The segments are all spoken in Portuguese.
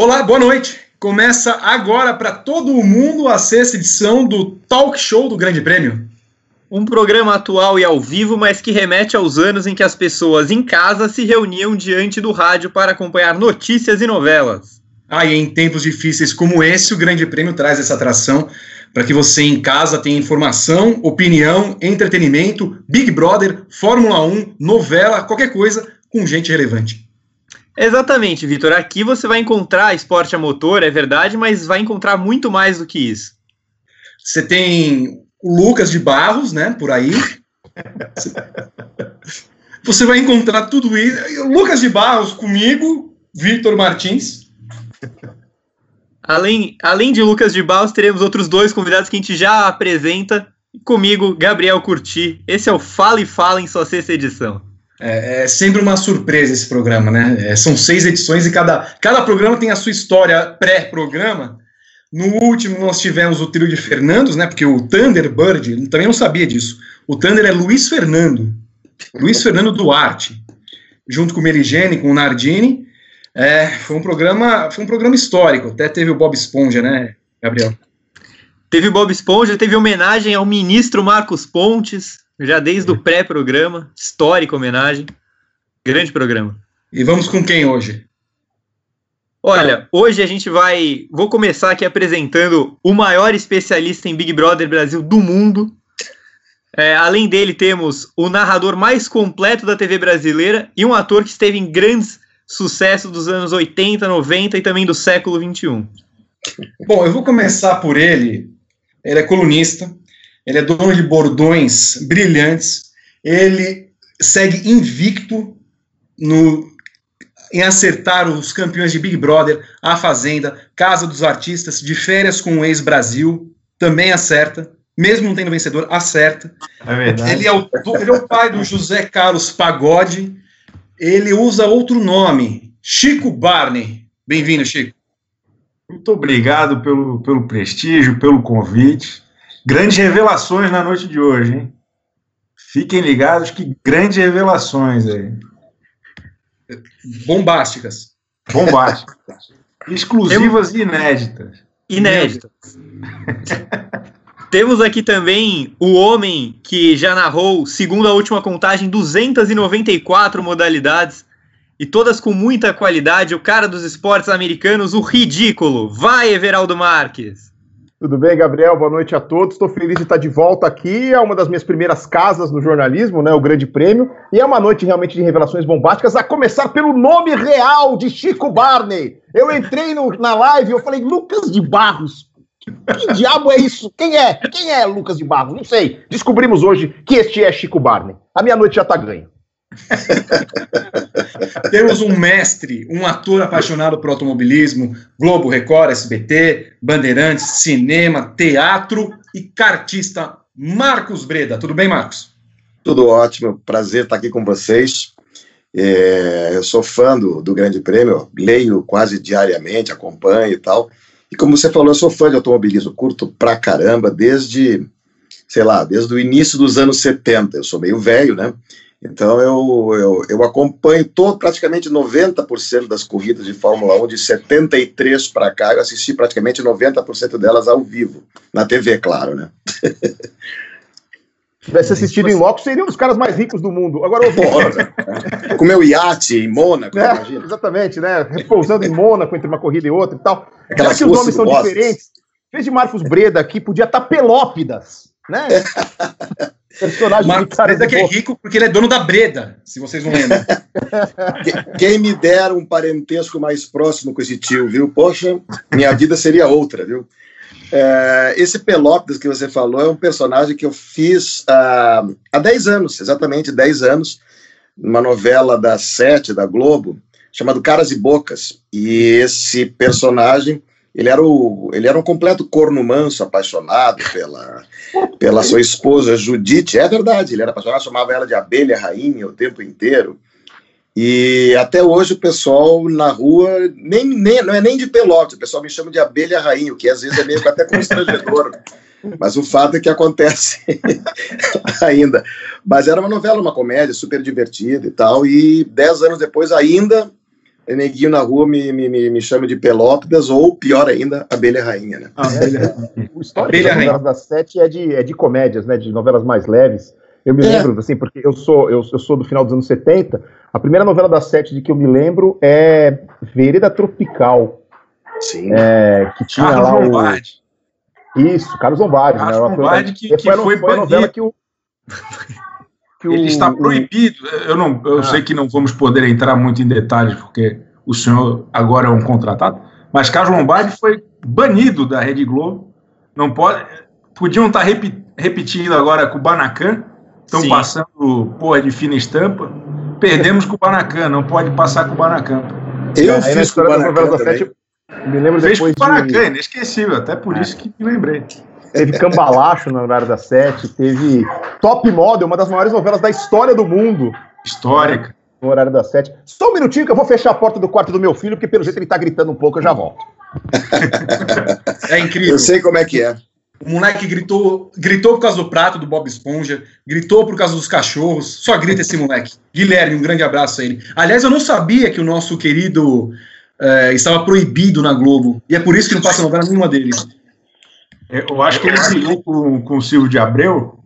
Olá, boa noite. Começa agora para todo mundo a sexta edição do Talk Show do Grande Prêmio. Um programa atual e ao vivo, mas que remete aos anos em que as pessoas em casa se reuniam diante do rádio para acompanhar notícias e novelas. Ah, e em tempos difíceis como esse, o Grande Prêmio traz essa atração para que você em casa tenha informação, opinião, entretenimento, Big Brother, Fórmula 1, novela, qualquer coisa com gente relevante. Exatamente, Vitor. Aqui você vai encontrar esporte a motor, é verdade, mas vai encontrar muito mais do que isso. Você tem o Lucas de Barros, né, por aí. Você vai encontrar tudo isso. Lucas de Barros comigo, Vitor Martins. Além, além de Lucas de Barros, teremos outros dois convidados que a gente já apresenta. Comigo, Gabriel Curti. Esse é o Fala e Fala em sua sexta edição. É, é, sempre uma surpresa esse programa, né? É, são seis edições e cada, cada programa tem a sua história pré-programa. No último nós tivemos o trio de Fernandos, né? Porque o Thunderbird, também não sabia disso. O Thunder é Luiz Fernando. Luiz Fernando Duarte. Junto com o Merigene, com o Nardini. É, foi um programa, foi um programa histórico. Até teve o Bob Esponja, né, Gabriel? Teve o Bob Esponja, teve homenagem ao ministro Marcos Pontes já desde o pré-programa, histórica homenagem, grande programa. E vamos com quem hoje? Olha, hoje a gente vai. Vou começar aqui apresentando o maior especialista em Big Brother Brasil do mundo. É, além dele, temos o narrador mais completo da TV brasileira e um ator que esteve em grandes sucessos dos anos 80, 90 e também do século 21. Bom, eu vou começar por ele. Ele é colunista, ele é dono de bordões brilhantes, ele segue invicto no, em acertar os campeões de Big Brother, A Fazenda, Casa dos Artistas, de férias com o ex-Brasil, também acerta, mesmo não tendo vencedor, acerta. É verdade. Ele é, o, ele é o pai do José Carlos Pagode, ele usa outro nome, Chico Barney. Bem-vindo, Chico. Muito obrigado pelo, pelo prestígio, pelo convite. Grandes revelações na noite de hoje, hein? Fiquem ligados que grandes revelações aí. Bombásticas. Bombásticas. Exclusivas e inéditas. Inéditas. Temos aqui também o homem que já narrou, segundo a última contagem, 294 modalidades e todas com muita qualidade. O cara dos esportes americanos, o ridículo. Vai, Everaldo Marques. Tudo bem, Gabriel? Boa noite a todos. Estou feliz de estar de volta aqui. É uma das minhas primeiras casas no jornalismo, né? O Grande Prêmio. E é uma noite realmente de revelações bombásticas, a começar pelo nome real de Chico Barney. Eu entrei no, na live e eu falei, Lucas de Barros. Que diabo é isso? Quem é? Quem é Lucas de Barros? Não sei. Descobrimos hoje que este é Chico Barney. A minha noite já está ganha. Temos um mestre, um ator apaixonado por automobilismo, Globo, Record, SBT, Bandeirantes, cinema, teatro e cartista Marcos Breda. Tudo bem, Marcos? Tudo ótimo, prazer estar aqui com vocês. É, eu sou fã do, do Grande Prêmio, leio quase diariamente, acompanho e tal. E como você falou, eu sou fã de automobilismo, curto pra caramba, desde, sei lá, desde o início dos anos 70. Eu sou meio velho, né? Então eu, eu, eu acompanho todo, praticamente 90% das corridas de Fórmula 1, de 73 para cá, eu assisti praticamente 90% delas ao vivo, na TV, claro, né? tivesse assistido em loco, seriam os caras mais ricos do mundo. Agora eu Com meu iate em Mônaco, é, Exatamente, né? Repousando em Mônaco entre uma corrida e outra e tal. Aquelas Já que os nomes são diferentes, fez de Marcos Breda aqui, podia estar Pelópidas, né? Personagem Marcos Breda que é rico porque ele é dono da Breda, se vocês não lembram. Quem me dera um parentesco mais próximo com esse tio, viu? Poxa, minha vida seria outra, viu? É, esse Pelópidas que você falou é um personagem que eu fiz uh, há 10 anos, exatamente 10 anos, numa novela da Sete, da Globo, chamado Caras e Bocas. E esse personagem ele era, o, ele era um completo corno manso, apaixonado pela, pela sua esposa Judite. É verdade, ele era apaixonado, chamava ela de abelha rainha o tempo inteiro. E até hoje o pessoal na rua, nem, nem, não é nem de pelote, o pessoal me chama de abelha rainha, o que às vezes é meio até constrangedor. Mas o fato é que acontece ainda. Mas era uma novela, uma comédia super divertida e tal. E dez anos depois, ainda neguinho na rua me, me, me, me chama de Pelópidas, ou pior ainda, Abelha Rainha, né? É, o histórico das novelas das sete é de, é de comédias, né? De novelas mais leves. Eu me é. lembro, assim, porque eu sou, eu, eu, sou do final dos anos 70. A primeira novela das sete de que eu me lembro é Vereda Tropical. Sim. É, que tinha Carlos lá Lombardi. o. Isso, Carlos Lombardi. Carlos né? Lombardi que, que foi, foi, foi a novela que o. que Ele o- está o- proibido. Eu, não, eu Ah. sei que não vamos poder entrar muito em detalhes, porque o senhor agora é um contratado, mas Carlos Lombardi foi banido da Rede Globo. Não pode. Podiam estar repi- repetindo agora com o Banacan. Estão Sim. passando porra de fina estampa. Perdemos com o Banacan, não pode passar com o Banacan. Eu Aí fiz com me lembro Fez com depois o Banacan, de. inesquecível, até por isso que me lembrei. Teve Cambalacho no horário das sete, teve Top Model, uma das maiores novelas da história do mundo. Histórica. no horário das sete. Só um minutinho que eu vou fechar a porta do quarto do meu filho, porque pelo jeito ele tá gritando um pouco, eu já volto. É incrível. Eu sei como é que é. O moleque gritou, gritou por causa do prato do Bob Esponja, gritou por causa dos cachorros. Só grita esse moleque. Guilherme, um grande abraço a ele. Aliás, eu não sabia que o nosso querido eh, estava proibido na Globo. E é por isso que não passa novela nenhuma dele. Eu acho que ele brigou com, com o Silvio de Abreu.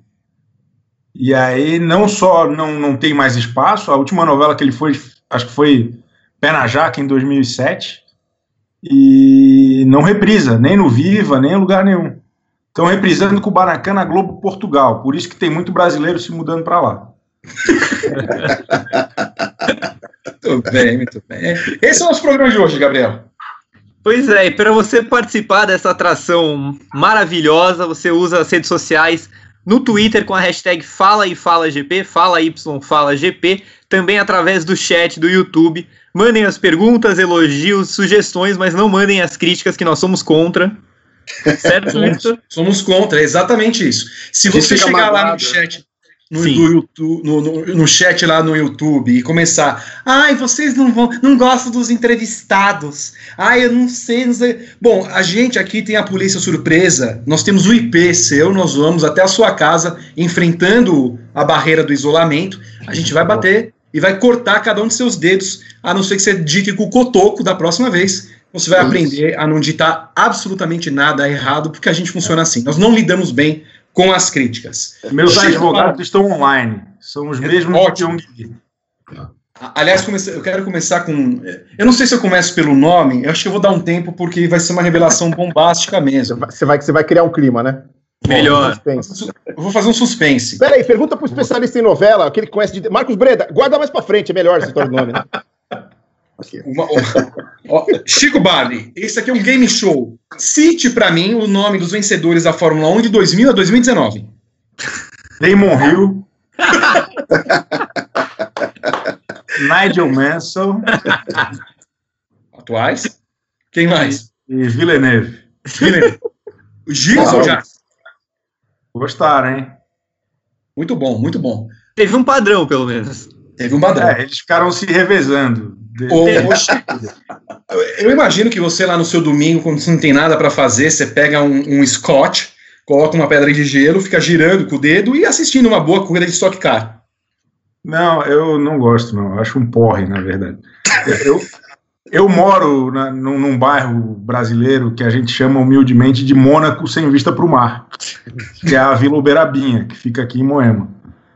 E aí, não só não, não tem mais espaço, a última novela que ele foi, acho que foi Pé na Jaca, em 2007. E não reprisa, nem no Viva, nem em lugar nenhum. Estão reprisando com o Baracan na Globo Portugal. Por isso que tem muito brasileiro se mudando para lá. Muito bem, muito bem. Esse é o nosso programa de hoje, Gabriel. Pois é, e para você participar dessa atração maravilhosa, você usa as redes sociais no Twitter com a hashtag Fala e Fala GP, Fala Y Fala GP, também através do chat do YouTube. Mandem as perguntas, elogios, sugestões, mas não mandem as críticas que nós somos contra. Certo? Somos, somos contra, é exatamente isso. Se você chegar lá no magoado. chat, no, YouTube, no, no- no chat lá no YouTube e começar, ai, vocês não vão, não gostam dos entrevistados. Ai, eu não sei, não sei. Bom, a gente aqui tem a polícia surpresa. Nós temos o IP seu, nós vamos até a sua casa enfrentando a barreira do isolamento. A gente vai bater e vai cortar cada um de seus dedos, a não ser que você dite com o cotoco da próxima vez. Você vai Isso. aprender a não ditar absolutamente nada errado, porque a gente funciona assim. Nós não lidamos bem com as críticas. Meus Chico, advogados estão online. São os mesmos Ótimo. que. A- Aliás, eu quero começar com. Eu não sei se eu começo pelo nome, eu acho que eu vou dar um tempo, porque vai ser uma revelação bombástica mesmo. você vai, você vai criar um clima, né? Melhor. Eu vou fazer um suspense. Pera aí, pergunta pro especialista em novela, aquele que conhece de. Marcos Breda, guarda mais pra frente, é melhor história do nome, né? Uma- uma- ó, Chico Barney, esse aqui é um game show. Cite pra mim o nome dos vencedores da Fórmula 1 de 2000 a 2019. Damon Hill. Nigel Mansell Atuais. Quem mais? e Villeneuve. Villeneuve. O Gilson Não. já. Gostaram, hein? Muito bom, muito bom. Teve um padrão, pelo menos. Teve um badrão. É, eles ficaram se revezando. Eu imagino que você lá no seu domingo, quando você não tem nada pra fazer, você pega um, um scotch, coloca uma pedra de gelo, fica girando com o dedo e assistindo uma boa corrida de Stock Car. Não, eu não gosto, não. Eu Acho um porre, na verdade. Eu, eu moro na, num, num bairro brasileiro que a gente chama humildemente de Mônaco sem vista para o mar, que é a Vila Uberabinha, que fica aqui em Moema.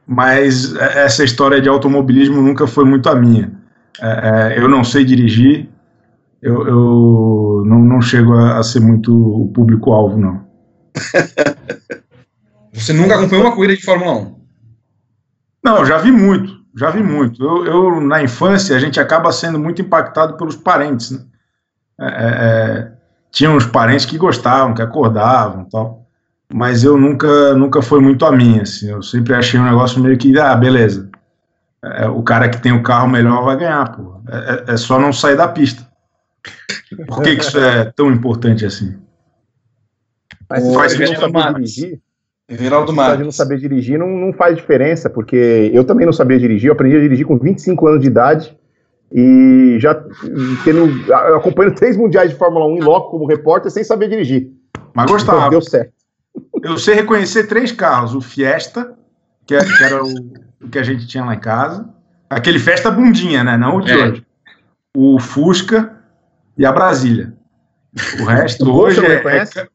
Mas é- essa história de automobilismo nunca foi muito a minha. É, é, eu não sei dirigir, eu, eu não, não chego a, a ser muito o público-alvo, não. Você nunca acompanhou uma corrida de Fórmula 1. Não, já vi muito, já vi muito. Eu, eu, na infância, a gente acaba sendo muito impactado pelos parentes, né? É, é, é, tinha uns parentes que gostavam, que acordavam tal, mas eu nunca, nunca foi muito a minha, assim. Eu sempre achei um negócio meio que, ah, beleza. É, o cara que tem o carro melhor vai ganhar, pô. É, é- é só não sair da pista. Por que, que isso é tão importante assim? Mas se faz sentido, saber dirigir, apesar de não Marques. saber dirigir, não, não faz diferença, porque eu também não sabia dirigir, eu aprendi a dirigir com 25 anos de idade e já tendo, eu acompanhando três mundiais de Fórmula 1 em loco como repórter sem saber dirigir. Mas Então gostava. deu certo. Eu sei reconhecer três carros: o Fiesta, que, é- que era o, o que a gente tinha lá em casa, aquele Festa bundinha, né? Não o de É. hoje. o Fusca e a Brasília. O resto hoje é, é,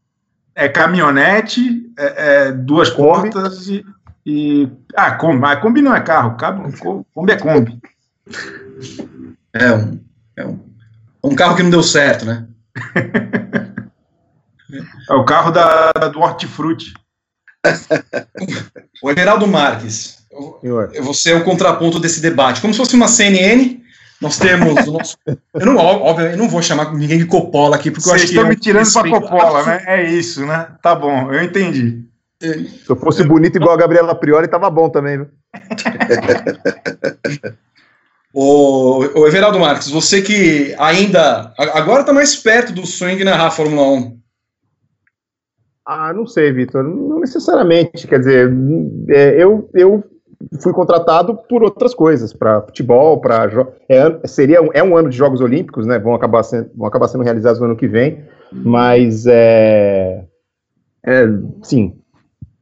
é caminhonete, é, é duas portas e, e. Ah, Kombi. Mas Kombi não é carro, Kombi é Kombi. É um, é um, um carro que não deu certo, né? É o carro da, da- do Hortifruti. O Everaldo Marques, eu- Senhor. você é o contraponto desse debate. Como se fosse uma CNN, nós temos o nosso. Eu não, óbvio, eu não vou chamar ninguém de Coppola aqui, porque eu Vocês acho que. estão é me tirando pra respeito Coppola, né? É isso, né? Tá bom, eu entendi. Se eu fosse bonito igual a Gabriela Priori, tava bom também, viu? O, o Everaldo Marques, você que ainda. Agora está mais perto do sonho de narrar a Fórmula 1. Ah, não sei, Vitor. Não necessariamente. Quer dizer, é, eu, eu fui contratado por outras coisas, para futebol, para é, seria é um ano de Jogos Olímpicos, né? Vão acabar sendo, vão acabar sendo realizados no ano que vem, mas é, é sim,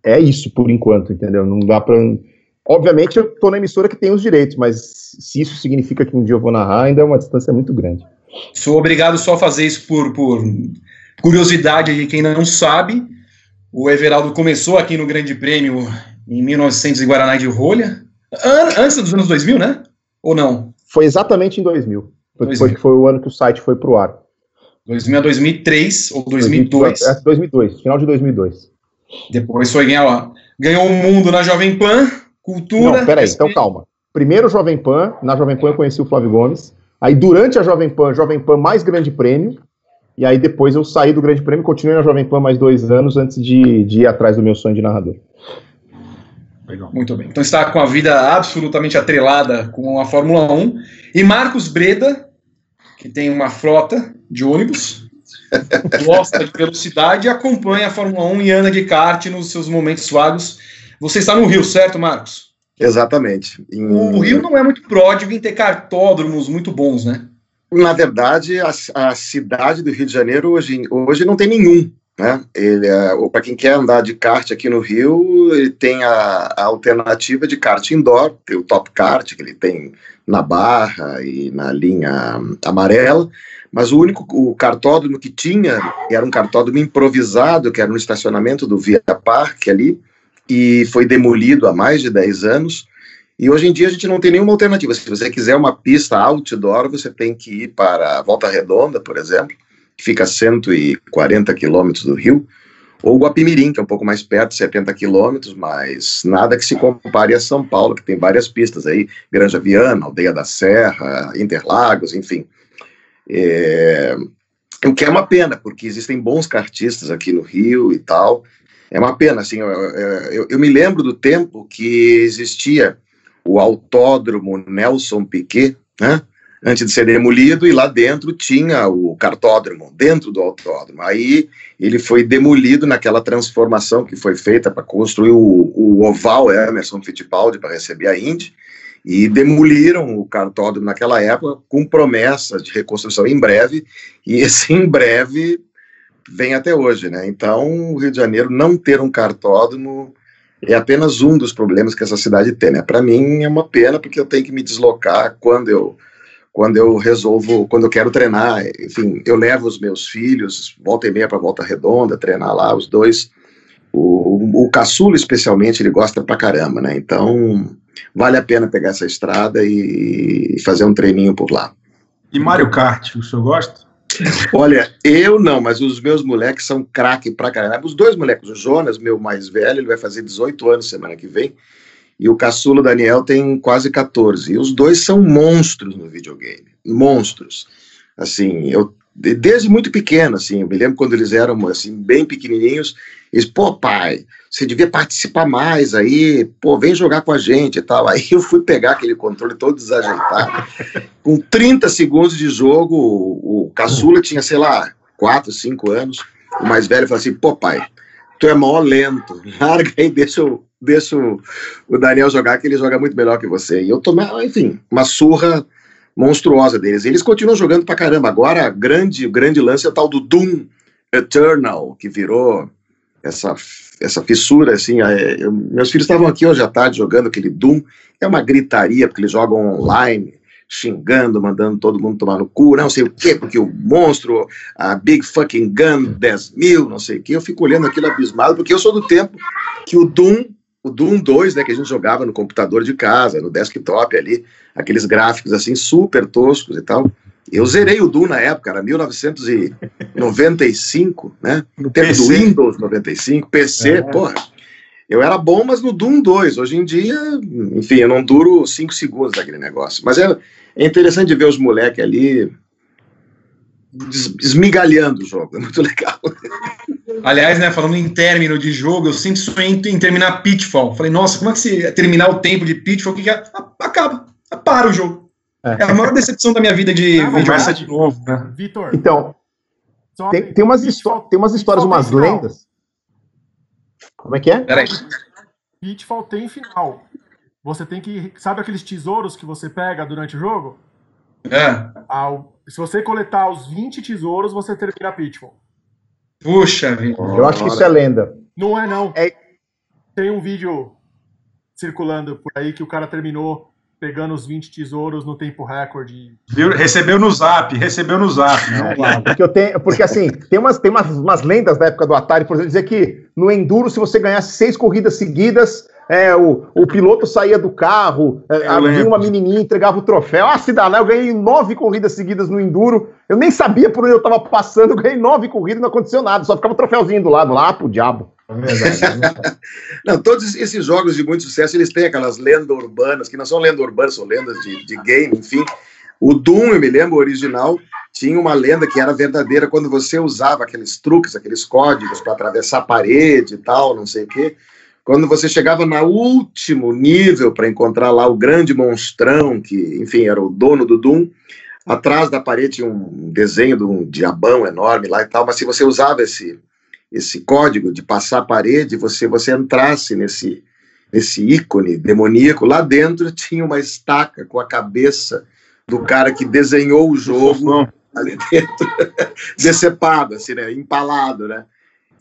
é isso por enquanto, entendeu? Não dá para. Obviamente, eu tô na emissora que tem os direitos, mas se isso significa que um dia eu vou narrar, ainda é uma distância muito grande. Sou obrigado só a fazer isso por, por curiosidade de quem não sabe. O Everaldo começou aqui no Grande Prêmio em 1900 em Guaraná de Rolha. An- Antes dos anos 2000, né? Ou não? Foi exatamente em 2000. Foi, 2000. foi o ano que o site foi pro ar. 2000 a 2003 ou 2002. É, 2002, final de 2002. Depois foi ganhar, ganhou o mundo na Jovem Pan, Cultura. Não, peraí, SP. então calma. Primeiro Jovem Pan, na Jovem Pan eu conheci o Flávio Gomes. Aí durante a Jovem Pan, Jovem Pan mais Grande Prêmio. E aí depois eu saí do Grande Prêmio, continuei na Jovem Pan mais dois anos antes de, de ir atrás do meu sonho de narrador. Legal. Muito bem. Então está com a vida absolutamente atrelada com a Fórmula 1. E Marcos Breda, que tem uma frota de ônibus, gosta de velocidade e acompanha a Fórmula 1 e anda de kart nos seus momentos vagos. Você está no Rio, certo, Marcos? Exatamente. Em- O Rio não é muito pródigo em ter cartódromos muito bons, né? Na verdade, a, a cidade do Rio de Janeiro hoje, hoje não tem nenhum. Né? Ele, para quem quer andar de kart aqui no Rio, ele tem a, a alternativa de kart indoor, tem o Top Kart, que ele tem na Barra e na linha amarela, mas o único o cartódromo que tinha era um cartódromo improvisado, que era no estacionamento do Via Parque ali, e foi demolido há mais de 10 anos. E hoje em dia a gente não tem nenhuma alternativa. Se você quiser uma pista outdoor, você tem que ir para Volta Redonda, por exemplo, que fica a 140 quilômetros do Rio, ou Guapimirim, que é um pouco mais perto, 70 quilômetros, mas nada que se compare a São Paulo, que tem várias pistas aí, Granja Viana, Aldeia da Serra, Interlagos, enfim. É, o que é uma pena, porque existem bons kartistas aqui no Rio e tal. É uma pena, assim, eu, eu, eu me lembro do tempo que existia o autódromo Nelson Piquet, né? Antes de ser demolido, e lá dentro tinha o cartódromo, dentro do autódromo. Aí ele foi demolido naquela transformação que foi feita para construir o, o oval Emerson Fittipaldi para receber a Indy, e demoliram o cartódromo naquela época com promessa de reconstrução em breve, e esse em breve vem até hoje, né? Então, o Rio de Janeiro não ter um cartódromo é apenas um dos problemas que essa cidade tem, né? Para mim é uma pena porque eu tenho que me deslocar quando eu quando eu resolvo, quando eu quero treinar, enfim, eu levo os meus filhos, volta e meia para Volta Redonda, treinar lá os dois. O, o caçula, especialmente, ele gosta pra caramba, né? Então, vale a pena pegar essa estrada e fazer um treininho por lá. E Mario Kart, o senhor gosta? Olha, eu não, mas os meus moleques são craque pra caramba. Os dois moleques, o Jonas, meu mais velho, ele vai fazer 18 anos semana que vem, e o caçula Daniel tem quase 14. E os dois são monstros no videogame, monstros. Assim, eu desde muito pequeno, assim, eu me lembro quando eles eram assim bem pequenininhos, eles, pô, pai, você devia participar mais aí, pô, vem jogar com a gente e tal. Aí eu fui pegar aquele controle todo desajeitado. com 30 segundos de jogo, o, o caçula tinha, sei lá, 4, 5 anos. O mais velho falou assim: pô, pai, tu é mó lento, larga aí, deixa, o, deixa o, Daniel jogar, que ele joga muito melhor que você. E eu tomei, enfim, uma surra monstruosa deles. Eles continuam jogando pra caramba. Agora, grande, o grande lance é o tal do Doom Eternal, que virou essa, essa fissura, assim, é, eu, meus filhos estavam aqui hoje à tarde jogando aquele Doom, é uma gritaria, porque eles jogam online, xingando, mandando todo mundo tomar no cu, não sei o quê, porque o monstro, a Big Fucking Gun 10 mil, não sei o quê. Eu fico olhando aquilo abismado, porque eu sou do tempo que o Doom, o Doom 2, né, que a gente jogava no computador de casa, no desktop ali, aqueles gráficos assim super toscos e tal. Eu zerei o Doom na época, era 1995, né? No tempo PC. do Windows 95, PC, é. porra. Eu era bom, mas no Doom 2. Hoje em dia, enfim, eu não duro 5 segundos daquele negócio. Mas é, é interessante ver os moleques ali esmigalhando o jogo, é muito legal. Aliás, né, falando em término de jogo, eu sempre sonhei em terminar Pitfall. Falei, nossa, como é que se terminar o tempo de Pitfall, que, que acaba, para o jogo. É. é. a maior decepção da minha vida de ah, começa de novo, né? Vitor. Então, tem, tem, umas tem umas histórias, umas lendas. Como é que é? Peraí. Pitfall tem final. Você tem que. Sabe aqueles tesouros que você pega durante o jogo? É. Ao, se você coletar os 20 tesouros, você termina Pitfall. Puxa vida. Eu acho que isso é lenda. Não é, não. É... Tem um vídeo circulando por aí que o cara terminou pegando os 20 tesouros no tempo recorde. Viu? Recebeu no zap, recebeu no zap. Não, é, porque, eu tenho, porque assim, tem, umas, tem umas, umas lendas da época do Atari, por exemplo, dizer que no Enduro, se você ganhasse seis corridas seguidas, é, o, o piloto saía do carro, é, havia uma menininha, entregava o troféu. Ah, se dá, né? Eu ganhei nove corridas seguidas no Enduro. Eu nem sabia por onde eu estava passando, eu ganhei nove corridas e não aconteceu nada, só ficava o troféuzinho do lado lá pro diabo. É não, todos esses jogos de muito sucesso, eles têm aquelas lendas urbanas, que não são lendas urbanas, são lendas de, de game, enfim. O Doom, eu me lembro, o original, tinha uma lenda que era verdadeira quando você usava aqueles truques, aqueles códigos para atravessar a parede e tal, não sei o quê. Quando você chegava no último nível para encontrar lá o grande monstrão, que, enfim, era o dono do Doom, atrás da parede tinha um desenho de um diabão enorme lá e tal, mas se você usava esse, esse código de passar a parede, você você entrasse nesse nesse ícone demoníaco, lá dentro tinha uma estaca com a cabeça do cara que desenhou o jogo ali dentro, decepado, assim, né, empalado, né?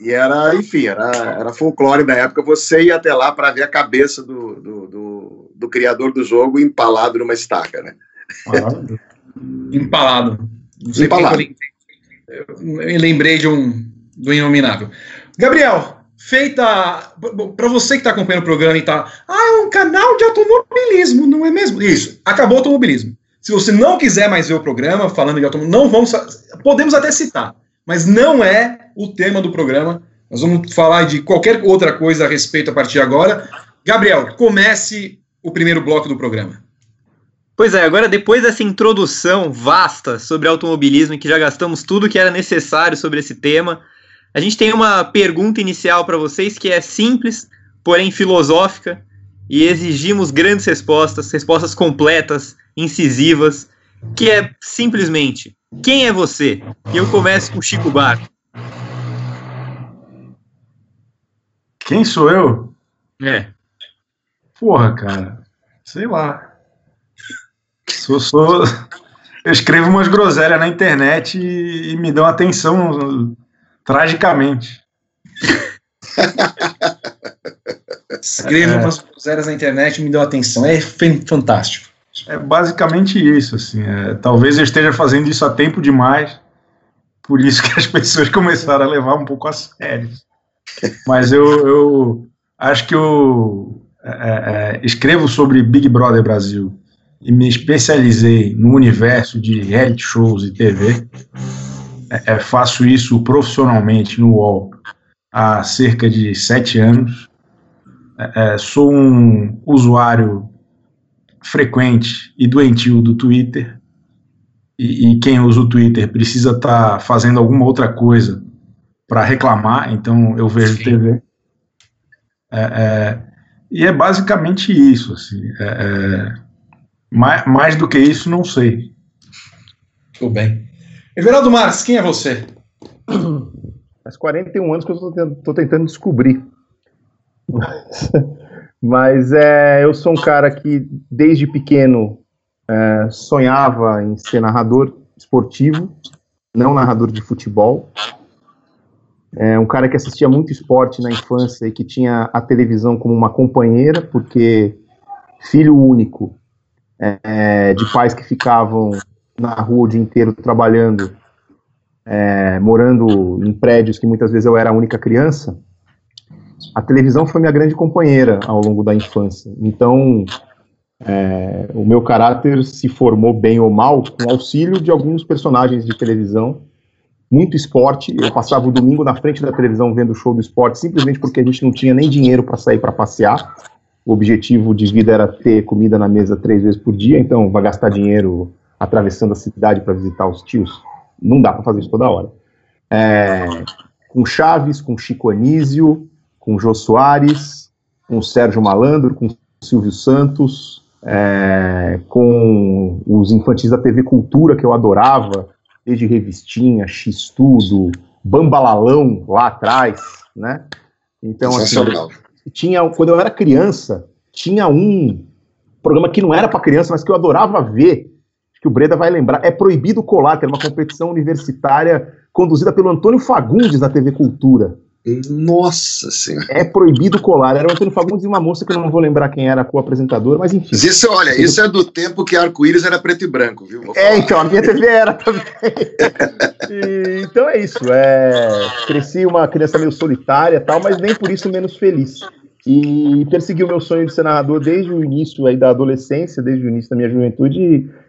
E era, enfim, era, era folclore da época. Você ia até lá para ver a cabeça do, do, do, do, criador do jogo empalado numa estaca, né? empalado. empalado. Eu lembrei de um, do Inominável. Gabriel, feita. Para você que está acompanhando o programa e está. Ah, é um canal de automobilismo, não é mesmo? Isso, acabou o automobilismo. Se você não quiser mais ver o programa falando de automobilismo, não vamos. Podemos até citar, mas não é o tema do programa. Nós vamos falar de qualquer outra coisa a respeito a partir de agora. Gabriel, comece o primeiro bloco do programa. Pois é, agora depois dessa introdução vasta sobre automobilismo, em que já gastamos tudo que era necessário sobre esse tema, a gente tem uma pergunta inicial para vocês que é simples, porém filosófica, e exigimos grandes respostas, respostas completas, incisivas, que é simplesmente: quem é você? E eu começo com Chico Bar. Quem sou eu? É. Porra, cara. Sei lá. Sou, sou... Eu escrevo umas groselhas na internet e, e me dão atenção Tragicamente. Escrevo é. umas cruzeiras na internet e me deu atenção. É fantástico. É basicamente isso, assim. É, talvez eu esteja fazendo isso há tempo demais, por isso que as pessoas começaram a levar um pouco a sério. Mas eu, eu acho que eu é, é, escrevo sobre Big Brother Brasil e me especializei no universo de reality shows e TV é, é, faço isso profissionalmente no UOL há cerca de sete anos. É, é, sou um usuário frequente e doentio do Twitter. E, e quem usa o Twitter precisa estar tá fazendo alguma outra coisa para reclamar, então eu vejo Sim. TV. É, é, e é basicamente isso. Assim, mais, mais do que isso, não sei. Tudo bem. Everaldo Marques, quem é você? Faz 41 anos que eu estou tentando descobrir. Mas, mas é, eu sou um cara que, desde pequeno, é, sonhava em ser narrador esportivo, não narrador de futebol. É um cara que assistia muito esporte na infância e que tinha a televisão como uma companheira, porque filho único é, de pais que ficavam na rua o dia inteiro trabalhando, é, morando em prédios que muitas vezes eu era a única criança, a televisão foi minha grande companheira ao longo da infância. Então, é, o meu caráter se formou bem ou mal com auxílio de alguns personagens de televisão. Muito esporte. Eu passava o domingo na frente da televisão vendo o show do esporte, simplesmente porque a gente não tinha nem dinheiro para sair para passear. O objetivo de vida era ter comida na mesa três vezes por dia, então vai gastar dinheiro atravessando a cidade para visitar os tios. Não dá para fazer isso toda hora. É, com Chaves, com Chico Anísio, com Jô Soares, com Sérgio Malandro, com Silvio Santos, é, com os infantis da TV Cultura, que eu adorava, desde Revistinha, X-Tudo, Bambalalão, lá atrás, né? Então, assim, tinha, quando eu era criança, tinha um programa que não era para criança, mas que eu adorava ver, que o Breda vai lembrar, é Proibido Colar, que era uma competição universitária conduzida pelo Antônio Fagundes na TV Cultura. Nossa Senhora. É proibido colar. Era o Antônio Fagundes e uma moça que eu não vou lembrar quem era a co-apresentadora, mas enfim. Isso, olha, isso é do tempo que arco-íris era preto e branco, viu? É, então, a minha TV era também. e, então é isso. É, cresci uma criança meio solitária tal, mas nem por isso menos feliz. E persegui o meu sonho de ser narrador desde o início aí da adolescência, desde o início da minha juventude,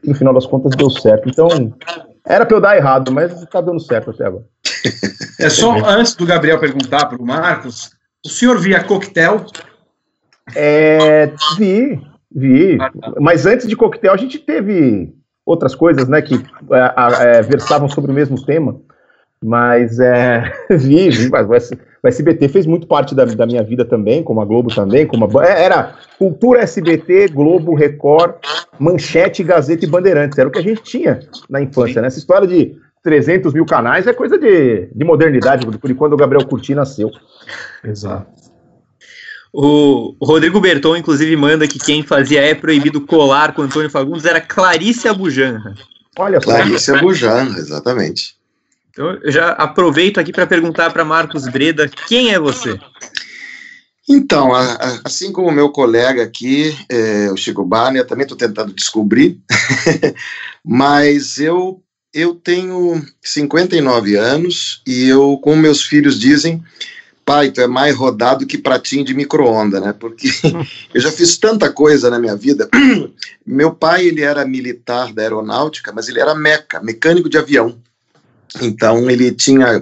e no final das contas deu certo. Então, era pra eu dar errado, mas tá dando certo até agora. É só antes do Gabriel perguntar para o Marcos, o senhor via coquetel? É, vi, vi. Mas antes de coquetel, a gente teve outras coisas, né, que é, é, versavam sobre o mesmo tema. Mas é, vi, vi, mas o SBT fez muito parte da, da, minha vida também, como a Globo também, como a, é, era Cultura SBT, Globo, Record, Manchete, Gazeta e Bandeirantes, era o que a gente tinha na infância, né? Essa história de 300 mil canais é coisa de, de modernidade, por quando o Gabriel Curti nasceu. Exato. O Rodrigo Berton, inclusive, manda que quem fazia é proibido colar com Antônio Fagundes era Clarice Abujanra. Olha Clarice Abujanra, exatamente. Então, eu já aproveito aqui para perguntar para Marcos Breda, quem é você? Então, a, a, assim como o meu colega aqui, é, o Chico Barney, eu também estou tentando descobrir, mas eu eu tenho 59 anos e eu, como meus filhos dizem, pai, tu é mais rodado que pratinho de micro-onda, né? Porque eu já fiz tanta coisa na minha vida. Meu pai, ele era militar da aeronáutica, mas ele era meca, mecânico de avião. Então, ele tinha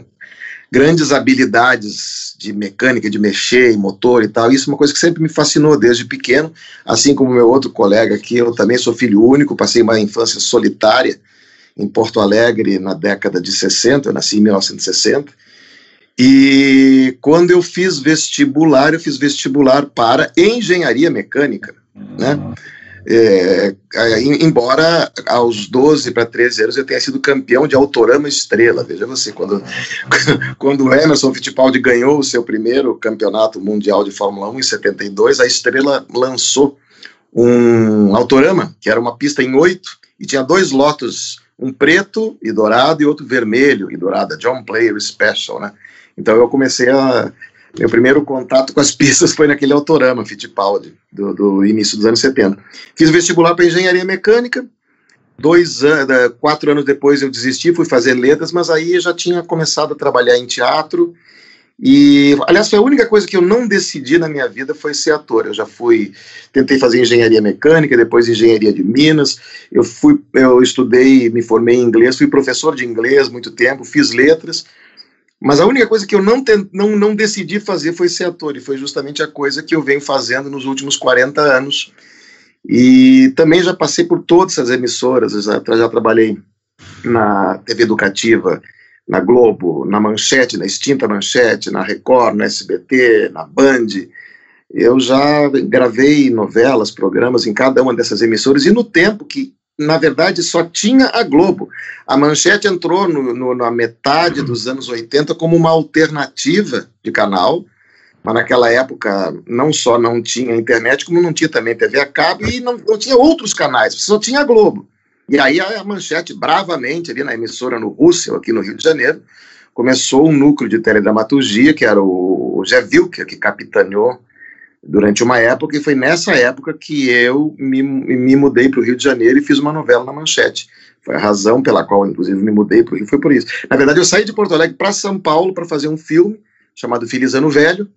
grandes habilidades de mecânica, de mexer em motor e tal. Isso é uma coisa que sempre me fascinou desde pequeno, assim como meu outro colega aqui, eu também sou filho único, passei uma infância solitária, em Porto Alegre na década de 60, eu nasci em 1960. E quando eu fiz vestibular, eu fiz vestibular para engenharia mecânica, né? É, embora aos 12 para 13 anos eu tenha sido campeão de Autorama Estrela. Veja você, quando, quando o Emerson Fittipaldi ganhou o seu primeiro campeonato mundial de Fórmula 1 em 72, a Estrela lançou um Autorama, que era uma pista em oito, e tinha dois lotos um preto e dourado e outro vermelho e dourado, John Player Special, né? Então eu comecei a meu primeiro contato com as pistas foi naquele autorama Fittipaldi do, do início dos anos 70. Fiz vestibular para engenharia mecânica. Dois anos, quatro anos depois eu desisti, fui fazer letras, mas aí já tinha começado a trabalhar em teatro e, aliás, foi a única coisa que eu não decidi na minha vida foi ser ator. Eu já fui, tentei fazer engenharia mecânica, depois engenharia de Minas. Eu fui, eu estudei, me formei em inglês, fui professor de inglês muito tempo, fiz letras. Mas a única coisa que eu não, não, não decidi fazer foi ser ator, e foi justamente a coisa que eu venho fazendo nos últimos 40 anos. E também já passei por todas as emissoras, já, já trabalhei na TV Educativa, na Globo, na Manchete, na extinta Manchete, na Record, na SBT, na Band. Eu já gravei novelas, programas em cada uma dessas emissoras e no tempo que, na verdade, só tinha a Globo. A Manchete entrou no, no, na metade dos anos 80 como uma alternativa de canal, mas naquela época não só não tinha internet, como não tinha também TV a cabo e não, não tinha outros canais, só tinha a Globo. E aí a Manchete, bravamente, ali na emissora no Russell, aqui no Rio de Janeiro, começou um núcleo de teledramaturgia, que era o Zé Wilker, que capitaneou durante uma época, e foi nessa época que eu me, me mudei para o Rio de Janeiro e fiz uma novela na Manchete. Foi a razão pela qual, inclusive, me mudei para o Rio, foi por isso. Na verdade, eu saí de Porto Alegre para São Paulo para fazer um filme chamado Feliz Ano Velho,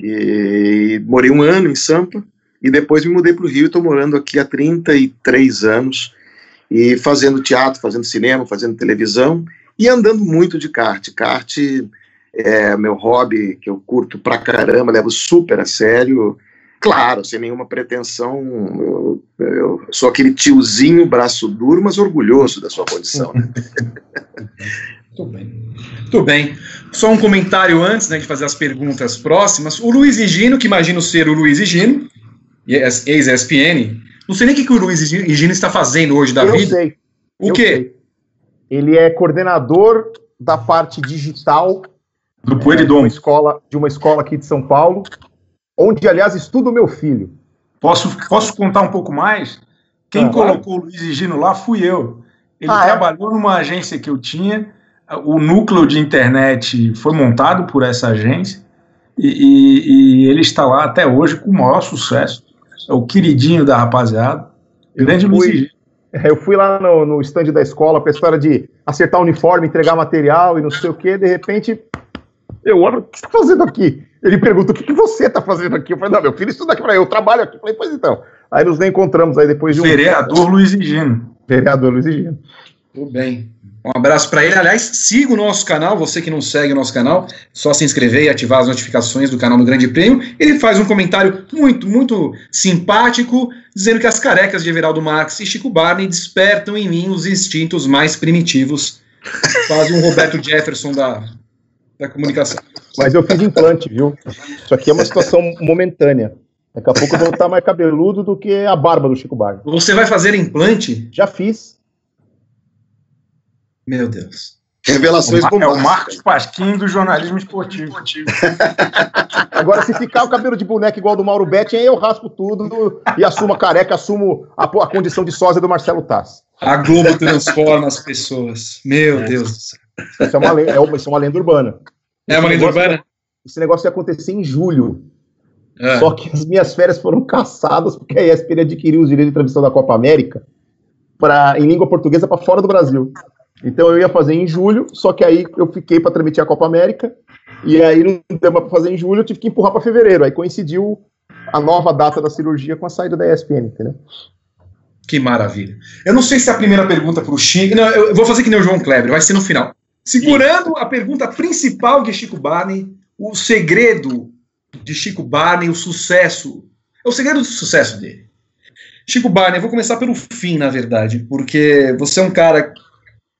e morei um ano em Sampa, e depois me mudei para o Rio e estou morando aqui há 33 anos, e fazendo teatro, fazendo cinema, fazendo televisão, e andando muito de kart. Kart é meu hobby que eu curto pra caramba, levo super a sério. Claro, sem nenhuma pretensão, eu, eu sou aquele tiozinho braço duro, mas orgulhoso da sua condição. Né? Muito bem. Muito bem. Só um comentário antes né, de fazer as perguntas próximas. O Luiz Higino, que imagino ser o Luiz Higino, ex-ESPN, não sei nem o que, que o Luiz Higino está fazendo hoje da eu vida. Sei. O eu quê? Sei. Ele é coordenador da parte digital Do é, de, uma escola, de uma escola aqui de São Paulo, onde, aliás, estuda o meu filho. Posso, posso contar um pouco mais? Quem Ah, colocou o Luiz Gino lá fui eu. Ele Ah, é? trabalhou numa agência que eu tinha, o núcleo de internet foi montado por essa agência, e, e- e ele está lá até hoje com o maior sucesso. É o queridinho da rapaziada. Grande Luiz Gino. É, Eu fui lá no, no stand da escola para a história de acertar o uniforme, entregar material e não sei o quê. De repente, eu olho, o que você está fazendo aqui? Ele pergunta, o que, que você está fazendo aqui? Eu falei, não, meu filho estuda aqui para eu trabalho aqui. Eu falei, pois então. Aí nos encontramos aí depois de um... Vereador Luiz Gino. Vereador Luiz Gino. Tudo bem. Um abraço para ele. Aliás, siga o nosso canal. Você que não segue o nosso canal, só se inscrever e ativar as notificações do canal do Grande Prêmio. Ele faz um comentário muito, muito simpático, dizendo que as carecas de Everaldo Marques e Chico Barney despertam em mim os instintos mais primitivos. Quase um Roberto Jefferson da, da comunicação. Mas eu fiz implante, viu? Isso aqui é uma situação momentânea. Daqui a pouco eu vou estar mais cabeludo do que a barba do Chico Barney. Você vai fazer implante? Já fiz. Meu Deus. Revelações É o. Marcos Pasquim do jornalismo esportivo. Agora, se ficar o cabelo de boneca igual do Mauro Betti, aí eu raspo tudo e assumo a careca, assumo a, a condição de sósia do Marcelo Tassi. A Globo transforma as pessoas. Meu Deus do céu. Isso é uma, lenda, é uma, isso é uma lenda urbana. É uma Esse lenda urbana? Esse negócio ia acontecer em julho. É. Só que as minhas férias foram caçadas porque a ESPN adquiriu os direitos de transmissão da Copa América pra, em língua portuguesa para fora do Brasil. Então eu ia fazer em julho, só que aí eu fiquei para transmitir a Copa América e aí não deu para fazer em julho, eu tive que empurrar para fevereiro. Aí coincidiu a nova data da cirurgia com a saída da ESPN, entendeu? Que maravilha. Eu não sei se é a primeira pergunta para o Chico. Não, eu vou fazer que nem o João Kleber, vai ser no final. Segurando a pergunta principal de Chico Barney, o segredo de Chico Barney, o sucesso. É o segredo do sucesso dele. Chico Barney, eu vou começar pelo fim, na verdade, porque você é um cara.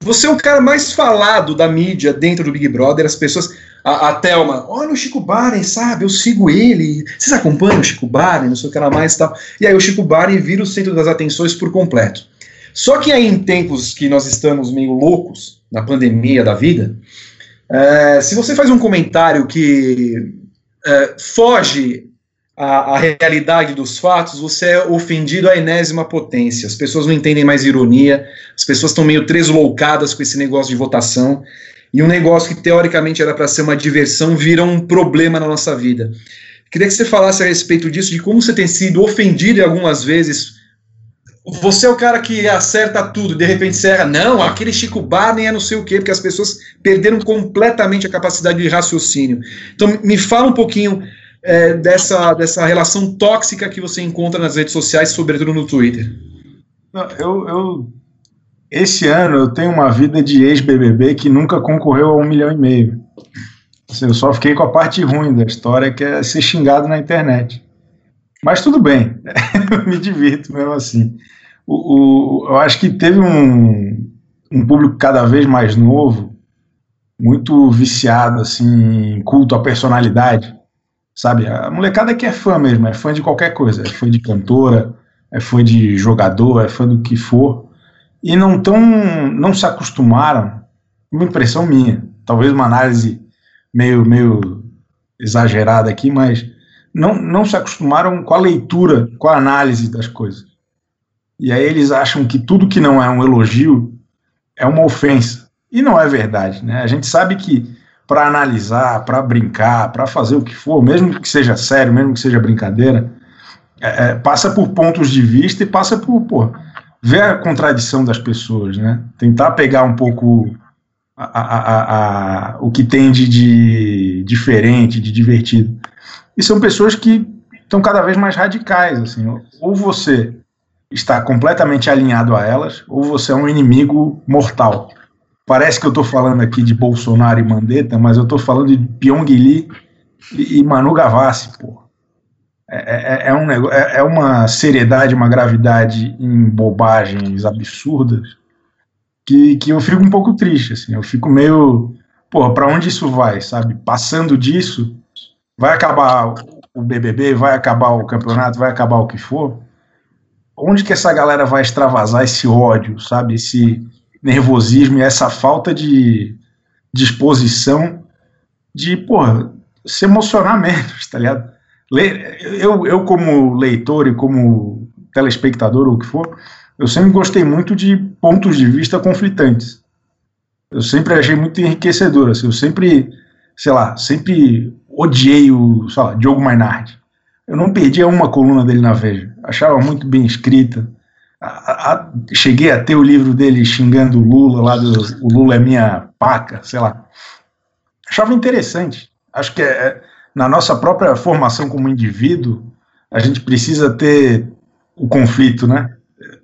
Você é o cara mais falado da mídia dentro do Big Brother. As pessoas. A, a Thelma, olha o Chico Barney, sabe? Eu sigo ele. Vocês acompanham o Chico Barney? Não sei o que lá mais e tal. E aí o Chico Barney vira o centro das atenções por completo. Só que aí em tempos que nós estamos meio loucos, na pandemia da vida, é, se você faz um comentário que é, foge à, realidade dos fatos, você é ofendido à enésima potência. As pessoas não entendem mais ironia, as pessoas estão meio tresloucadas com esse negócio de votação, e um negócio que teoricamente era para ser uma diversão vira um problema na nossa vida. Queria que você falasse a respeito disso, de como você tem sido ofendido algumas vezes. Você é o cara que acerta tudo, de repente você erra. Não, aquele Chico Barney é não sei o quê, porque as pessoas perderam completamente a capacidade de raciocínio. Então, me fala um pouquinho é, dessa, dessa relação tóxica que você encontra nas redes sociais, sobretudo no Twitter. Não, eu, eu- esse ano eu tenho uma vida de ex-BBB que nunca concorreu a um milhão e meio. Assim, eu só fiquei com a parte ruim da história, que é ser xingado na internet. Mas tudo bem, me divirto mesmo assim. O, o- eu acho que teve um, um público cada vez mais novo, muito viciado assim, culto à personalidade, sabe? A molecada que é fã mesmo, é fã de qualquer coisa, é fã de cantora, é fã de jogador, é fã do que for, e não tão, não se acostumaram, uma impressão minha, talvez uma análise meio, meio exagerada aqui, mas não, não se acostumaram com a leitura, com a análise das coisas. E aí eles acham que tudo que não é um elogio é uma ofensa. E não é verdade, né? A gente sabe que para analisar, para brincar, para fazer o que for, mesmo que seja sério, mesmo que seja brincadeira, é, é, passa por pontos de vista e passa por pô, ver a contradição das pessoas, né? Tentar pegar um pouco a, a, a, o que tem de, de diferente, de divertido. E são pessoas que estão cada vez mais radicais, assim. Ou você está completamente alinhado a elas, ou você é um inimigo mortal. Parece que eu estou falando aqui de Bolsonaro e Mandetta, mas eu estou falando de Pyong Lee e, Manu Gavassi, pô. É, é, é, um negócio, é, é uma seriedade, uma gravidade em bobagens absurdas que, que eu fico um pouco triste, assim. Eu fico meio, porra, para onde isso vai, sabe? Passando disso, vai acabar o BBB, vai acabar o campeonato, vai acabar o que for. Onde que essa galera vai extravasar esse ódio, sabe? Esse nervosismo e essa falta de disposição de, porra, se emocionar menos, tá ligado? Eu, eu, como leitor e como telespectador ou o que for, eu sempre gostei muito de pontos de vista conflitantes. Eu sempre achei muito enriquecedor, assim, eu sempre, sei lá, sempre odiei o, sei lá, Diogo Mainardi. Eu não perdia uma coluna dele na Veja. Achava muito bem escrita, a, a, cheguei a ter o livro dele xingando o Lula, lá do o Lula é minha paca, sei lá. Achava interessante. Acho que é, é, na nossa própria formação como indivíduo, a gente precisa ter o conflito, né?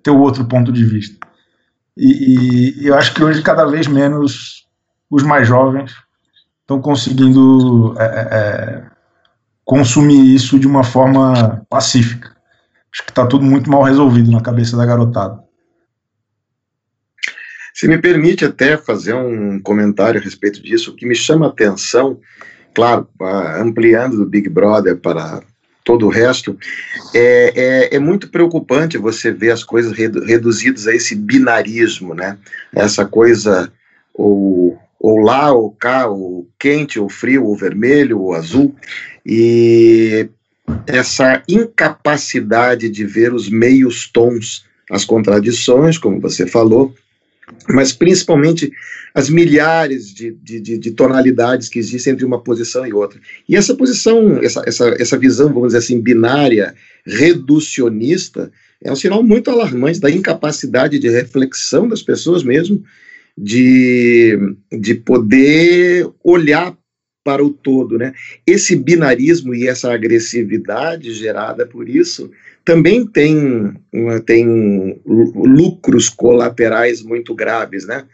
Ter o outro ponto de vista. E, e eu acho que hoje, cada vez menos, os mais jovens estão conseguindo é, é, é consumir isso de uma forma pacífica. Acho que está tudo muito mal resolvido na cabeça da garotada. Se me permite até fazer um comentário a respeito disso, o que me chama a atenção, claro, ampliando do Big Brother para todo o resto, é, é, é, muito preocupante você ver as coisas redu reduzidas a esse binarismo, né? Essa coisa ou, ou lá ou cá, ou quente ou frio, ou vermelho ou azul, e essa incapacidade de ver os meios tons, as contradições, como você falou, mas principalmente as milhares de, de, de, tonalidades que existem entre uma posição e outra. E essa posição, essa, essa, essa visão, vamos dizer assim, binária, reducionista, é um sinal muito alarmante da incapacidade de reflexão das pessoas mesmo, de, de poder olhar para o todo, né? Esse binarismo e essa agressividade gerada por isso também tem, tem lucros colaterais muito graves, né?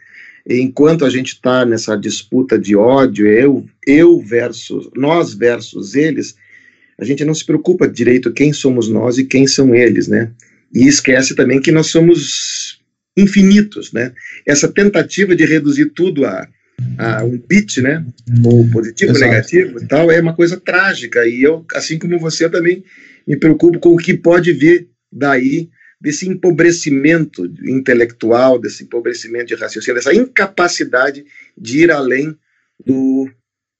Enquanto a gente está nessa disputa de ódio, eu, eu versus, nós versus eles, a gente não se preocupa direito quem somos nós e quem são eles, né? E esquece também que nós somos infinitos, né? Essa tentativa de reduzir tudo a a um bit, né? Ou positivo, Exato. negativo e tal, é uma coisa trágica. E eu, assim como você, eu também me preocupo com o que pode vir daí desse empobrecimento intelectual, desse empobrecimento de raciocínio, dessa incapacidade de ir além do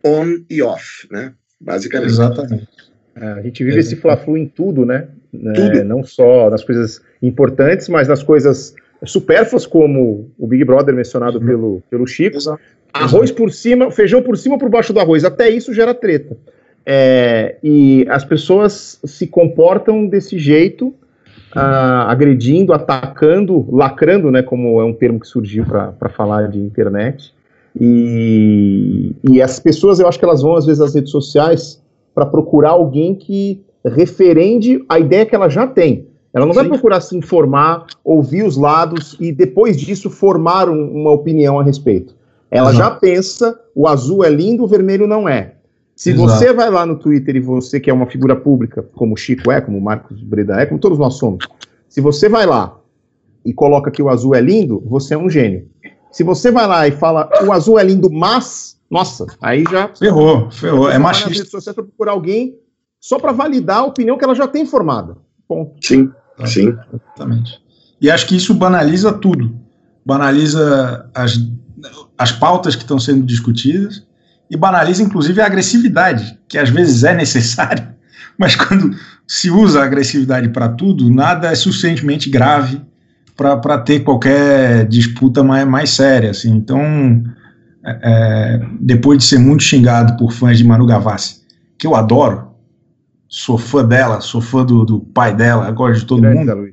on e off, né? Basicamente. Exatamente. É, a gente vive é, esse fla-flu em tudo, né? Tudo. É, não só nas coisas importantes, mas nas coisas supérfluas, como o Big Brother mencionado pelo, pelo Chico, Exato. Arroz por cima, feijão por cima ou por baixo do arroz. Até isso gera treta. É, e as pessoas se comportam desse jeito, uh, agredindo, atacando, lacrando, né, como é um termo que surgiu para falar de internet. E, e as pessoas, eu acho que elas vão às vezes às redes sociais para procurar alguém que referende a ideia que ela já tem. Ela não Sim. vai procurar se informar, ouvir os lados e depois disso formar um, uma opinião a respeito. Ela Exato. já pensa, o azul é lindo, o vermelho não é. Se Exato. você vai lá no Twitter e você que é uma figura pública, como o Chico é, como o Marcos Breda é, como todos nós somos, se você vai lá e coloca que o azul é lindo, você é um gênio. Se você vai lá e fala o azul é lindo, mas, nossa, aí já. Ferrou, ferrou. É machista. Você vai procurar alguém só para validar a opinião que ela já tem formada. Ponto. Sim, sim. Exatamente. E acho que isso banaliza tudo. Banaliza as as pautas que estão sendo discutidas e banaliza, inclusive, a agressividade, que às vezes é necessária, mas quando se usa a agressividade para tudo, nada é suficientemente grave para ter qualquer disputa mais, mais séria. Assim. Então, é, é, depois de ser muito xingado por fãs de Manu Gavassi, que eu adoro, sou fã dela, sou fã do, do pai dela, gosto de todo Grande mundo.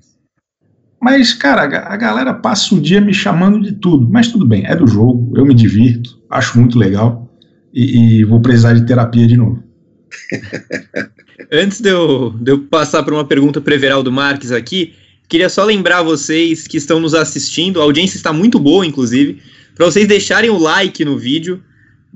Mas, cara, a, a galera passa o dia me chamando de tudo. Mas tudo bem, é do jogo, eu me divirto, acho muito legal e, e vou precisar de terapia de novo. Antes de eu, de eu passar para uma pergunta para Everaldo Marques aqui, queria só lembrar vocês que estão nos assistindo, a audiência está muito boa, inclusive, para vocês deixarem o like no vídeo,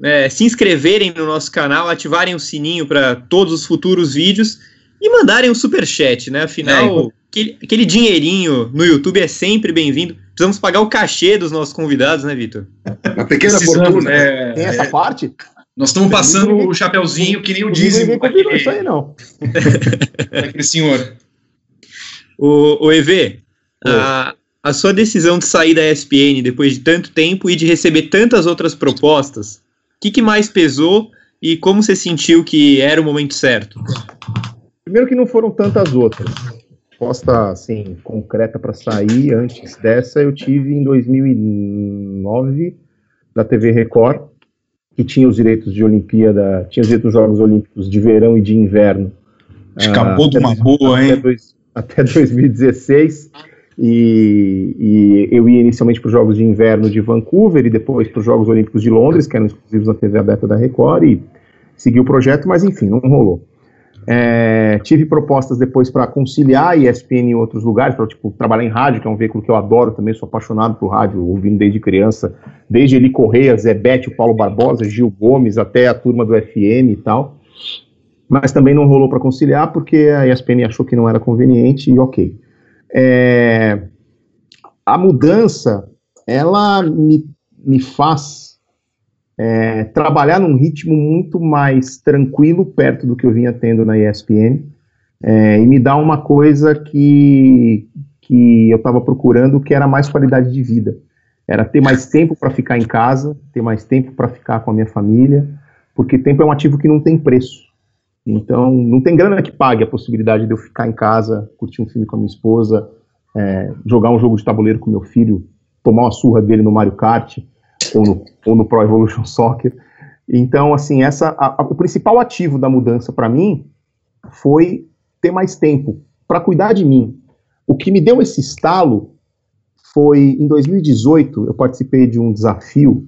é, se inscreverem no nosso canal, ativarem o sininho para todos os futuros vídeos e mandarem um super chat, né? Afinal, é, aquele, aquele dinheirinho no YouTube é sempre bem-vindo. Precisamos pagar o cachê dos nossos convidados, né, Vitor? Uma pequena fortuna. É, Tem essa parte? Nós estamos passando o chapeuzinho que nem o dízimo. Ninguém isso aí, não. Aquele senhor. O, o EV, a, a sua decisão de sair da ESPN depois de tanto tempo e de receber tantas outras propostas, o que, que mais pesou e como você sentiu que era o momento certo? Primeiro que não foram tantas outras. Resposta, assim, concreta para sair antes dessa eu tive em 2009 da TV Record, que tinha os direitos de Olimpíada, tinha os direitos dos Jogos Olímpicos de verão e de inverno. Escapou ah, de uma boa, hein? Até, dois, até 2016. E, e, eu ia inicialmente para os Jogos de Inverno de Vancouver e depois para os Jogos Olímpicos de Londres, que eram exclusivos na TV aberta da Record, e segui o projeto, mas enfim, não rolou. É, tive propostas depois para conciliar a ESPN em outros lugares, para tipo, trabalhar em rádio, que é um veículo que eu adoro também, sou apaixonado por rádio, ouvindo desde criança, desde Eli Correia, Zé Bete, Paulo Barbosa, Gil Gomes, até a turma do FM e tal. Mas também não rolou para conciliar, porque a ESPN achou que não era conveniente e ok. É, a mudança, ela me, me faz é, trabalhar num ritmo muito mais tranquilo, perto do que eu vinha tendo na ESPN, é, e me dá uma coisa que, que eu estava procurando, que era mais qualidade de vida. Era ter mais tempo para ficar em casa, ter mais tempo para ficar com a minha família, porque tempo é um ativo que não tem preço. Então, não tem grana que pague a possibilidade de eu ficar em casa, curtir um filme com a minha esposa, é, jogar um jogo de tabuleiro com meu filho, tomar uma surra dele no Mario Kart, ou no, ou no Pro Evolution Soccer. Então, assim, essa, a, a, o principal ativo da mudança para mim foi ter mais tempo para cuidar de mim. O que me deu esse estalo foi em 2018, eu participei de um desafio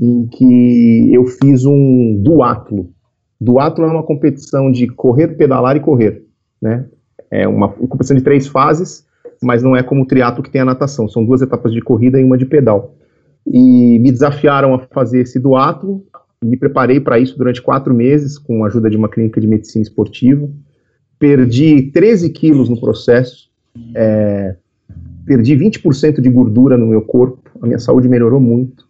em que eu fiz um duatlo. Duatlo é uma competição de correr, pedalar e correr, né? É uma, competição de três fases, mas não é como o triatlo que tem a natação. São duas etapas de corrida e uma de pedal e me desafiaram a fazer esse duato. Me preparei para isso durante quatro meses, com a ajuda de uma clínica de medicina esportiva. Perdi 13 quilos no processo, é, perdi 20% de gordura no meu corpo, a minha saúde melhorou muito,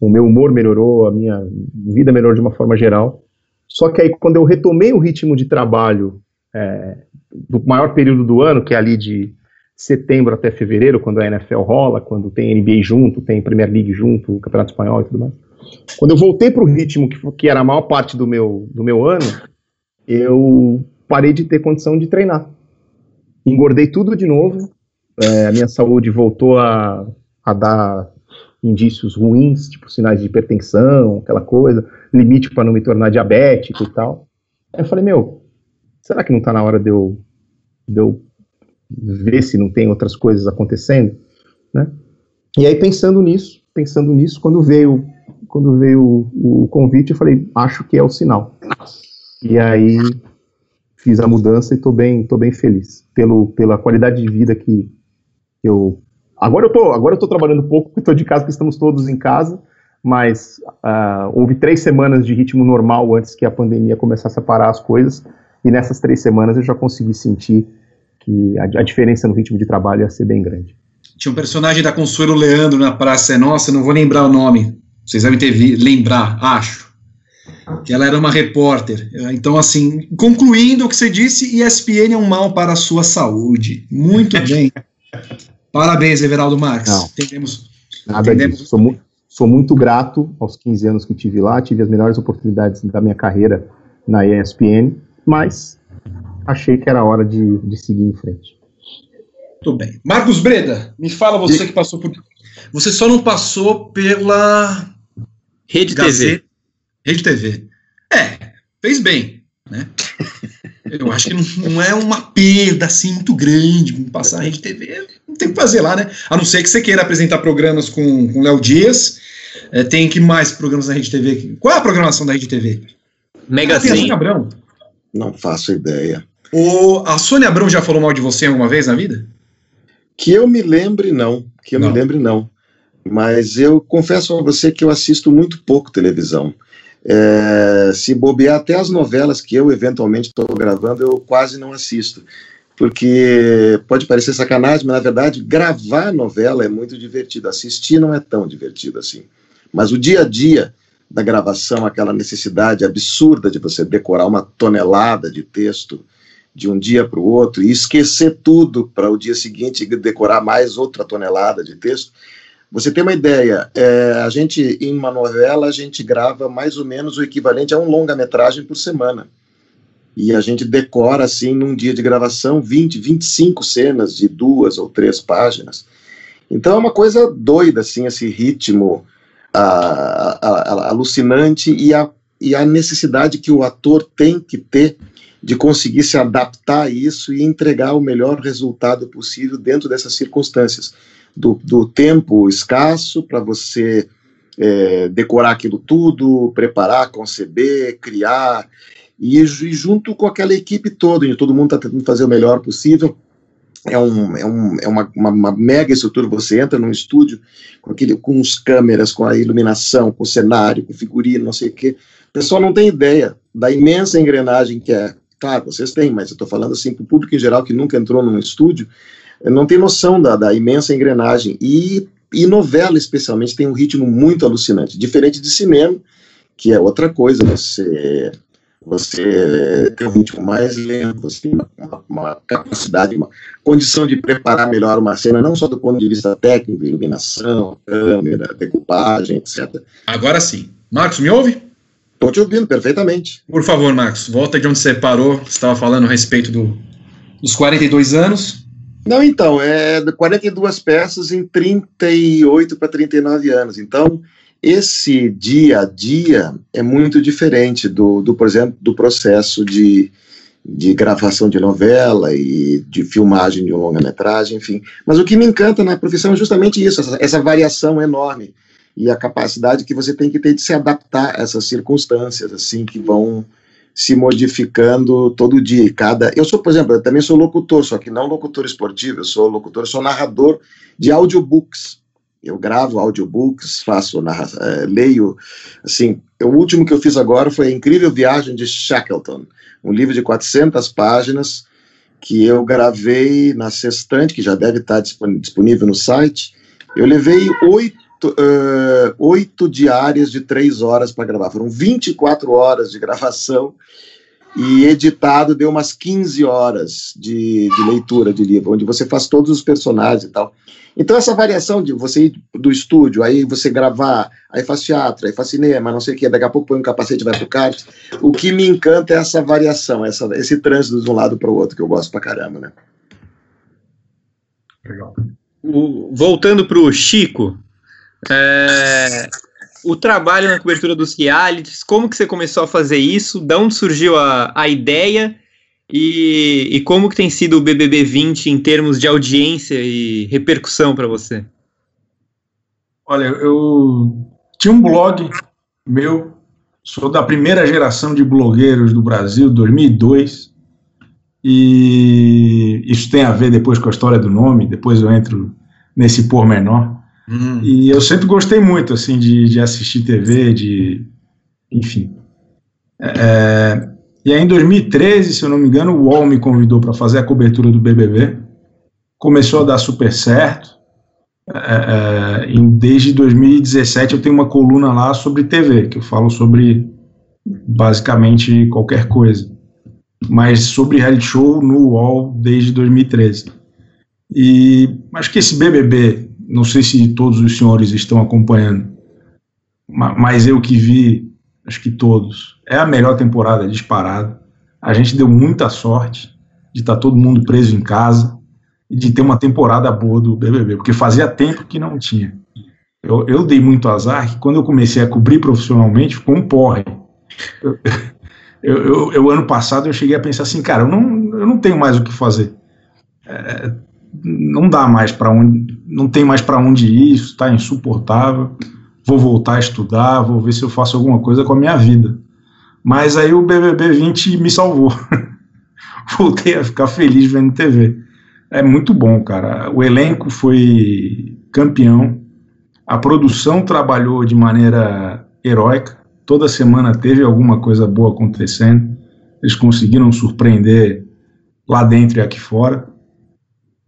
o meu humor melhorou, a minha vida melhorou de uma forma geral. Só que aí, quando eu retomei o ritmo de trabalho é, do maior período do ano, que é ali de setembro até fevereiro, quando a NFL rola, quando tem NBA junto, tem Premier League junto, Campeonato Espanhol e tudo mais. Quando eu voltei para o ritmo que, que era a maior parte do meu, do meu ano, eu parei de ter condição de treinar. Engordei tudo de novo, é, a minha saúde voltou a, a dar indícios ruins, tipo sinais de hipertensão, aquela coisa, limite para não me tornar diabético e tal. Aí eu falei, meu, será que não está na hora de eu, de eu ver se não tem outras coisas acontecendo, né? E aí pensando nisso, pensando nisso, quando veio quando veio o, o convite, eu falei, acho que é o sinal. E aí fiz a mudança e estou bem, tô bem feliz pelo, pela qualidade de vida que eu agora eu tô agora eu tô trabalhando pouco porque estou de casa, porque estamos todos em casa, mas uh, houve três semanas de ritmo normal antes que a pandemia começasse a parar as coisas e nessas três semanas eu já consegui sentir que a, a, diferença no ritmo de trabalho ia ser bem grande. Tinha um personagem da Consuelo Leandro na Praça é Nossa, não vou lembrar o nome, vocês devem ter vi, lembrar, acho, que ela era uma repórter. Então, assim, concluindo o que você disse, ESPN é um mal para a sua saúde. Muito bem. Parabéns, Everaldo Marques. Não, entendemos. Nada entendemos. disso. Sou, mu sou muito grato aos 15 anos que tive lá, tive as melhores oportunidades da minha carreira na ESPN, mas achei que era hora de, de seguir em frente. Muito bem. Marcos Breda, me fala você e... que passou por. Você só não passou pela Rede Gazeta, TV. Rede TV. É, fez bem, né? Eu acho que não, não é uma perda assim muito grande passar a Rede TV. Não tem o que fazer lá, né? A não ser que você queira apresentar programas com o Léo Dias. É, tem que mais programas na Rede TV? Qual é a programação da Rede TV? Mega Ah, tem a Sônia Sim. Abrão. Não faço ideia. O, a Sônia Abrão já falou mal de você alguma vez na vida? Que eu me lembre, não. Que eu Não. me lembre, não. Mas eu confesso a você que eu assisto muito pouco televisão. É, se bobear até as novelas que eu eventualmente estou gravando, eu quase não assisto. Porque pode parecer sacanagem, mas na verdade gravar novela é muito divertido. Assistir não é tão divertido assim. Mas o dia a dia da gravação, aquela necessidade absurda de você decorar uma tonelada de texto de um dia para o outro e esquecer tudo para o dia seguinte decorar mais outra tonelada de texto. Você tem uma ideia? É, a gente, em uma novela, a gente grava mais ou menos o equivalente a um longa-metragem por semana. E a gente decora, assim, num dia de gravação, 20, 25 cenas de duas ou três páginas. Então é uma coisa doida, assim, esse ritmo ah, ah, ah, alucinante e a, e a necessidade que o ator tem que ter de conseguir se adaptar a isso e entregar o melhor resultado possível dentro dessas circunstâncias. Do, do tempo escasso para você é, decorar aquilo tudo, preparar, conceber, criar, e, e junto com aquela equipe toda, onde todo mundo está tentando fazer o melhor possível. É, um, é, um, é uma, uma, uma, mega estrutura. Você entra num estúdio com, aquele, com os câmeras, com a iluminação, com o cenário, com figurino, não sei o quê. O pessoal não tem ideia da imensa engrenagem que é. Claro, vocês têm, mas eu estou falando assim para o público em geral que nunca entrou num estúdio, não tem noção da, da imensa engrenagem. E, e novela, especialmente, tem um ritmo muito alucinante, diferente de cinema, que é outra coisa. Você você tem um ritmo mais lento, você tem uma, uma, capacidade, uma condição de preparar melhor uma cena, não só do ponto de vista técnico, iluminação, câmera, decupagem, etc. Agora sim. Marcos, me ouve? Estou te ouvindo perfeitamente. Por favor, Marcos, volta de onde você parou. Você estava falando a respeito do, dos 42 anos. Não, então, é 42 peças em 38 para 39 anos. Então, esse dia a dia é muito diferente do, do por exemplo, do processo de, de gravação de novela e de filmagem de um longa-metragem, enfim. Mas o que me encanta na profissão é justamente isso, essa, essa, variação enorme e a capacidade que você tem que ter de se adaptar a essas circunstâncias, assim, que vão se modificando todo dia. E cada, eu sou, por exemplo, eu também sou locutor, só que não locutor esportivo, eu sou locutor, eu sou narrador de audiobooks eu gravo audiobooks, faço, narra, uh, leio, assim, o último que eu fiz agora foi A Incrível Viagem de Shackleton, um livro de 400 páginas que eu gravei na Sextante, que já deve estar disponível no site. Eu levei oito, uh, oito diárias de três horas para gravar, foram 24 horas de gravação e editado deu umas 15 horas de, de leitura de livro, onde você faz todos os personagens e tal. Então, essa variação de você ir do estúdio, aí você gravar, aí faz teatro, aí faz cinema, não sei o quê, daqui a pouco põe um capacete e vai pro kart. O que me encanta é essa variação, essa, esse trânsito de um lado para o outro, que eu gosto pra caramba, né? Legal. O, voltando pro Chico, é, o trabalho na cobertura dos realities, como que você começou a fazer isso? De onde surgiu a, a ideia? E, e, como que tem sido o BBB 20 em termos de audiência e repercussão para você? Olha, eu tinha um blog meu, sou da primeira geração de blogueiros do Brasil, 2002, e isso tem a ver depois com a história do nome, depois eu entro nesse pormenor. Hum. E eu sempre gostei muito, assim, de, de assistir TV, de... enfim. É, e aí, em 2013, se eu não me engano, o UOL me convidou para fazer a cobertura do BBB. Começou a dar super certo. É, é, desde 2017 eu tenho uma coluna lá sobre TV, que eu falo sobre basicamente qualquer coisa. Mas sobre reality show no UOL desde 2013. E acho que esse BBB, não sei se todos os senhores estão acompanhando, mas eu que vi, acho que todos, é a melhor temporada disparada. A gente deu muita sorte de estar todo mundo preso em casa e de ter uma temporada boa do BBB, porque fazia tempo que não tinha. Eu, eu dei muito azar que quando eu comecei a cobrir profissionalmente, ficou um porre. Eu, eu, eu, ano passado eu cheguei a pensar assim, cara, eu não, eu não tenho mais o que fazer. É, não dá mais para onde, não tem mais para onde ir, isso está insuportável. Vou voltar a estudar, vou ver se eu faço alguma coisa com a minha vida. Mas aí o BBB 20 me salvou. Voltei a ficar feliz vendo TV. É muito bom, cara. O elenco foi campeão. A produção trabalhou de maneira heróica. Toda semana teve alguma coisa boa acontecendo. Eles conseguiram surpreender lá dentro e aqui fora.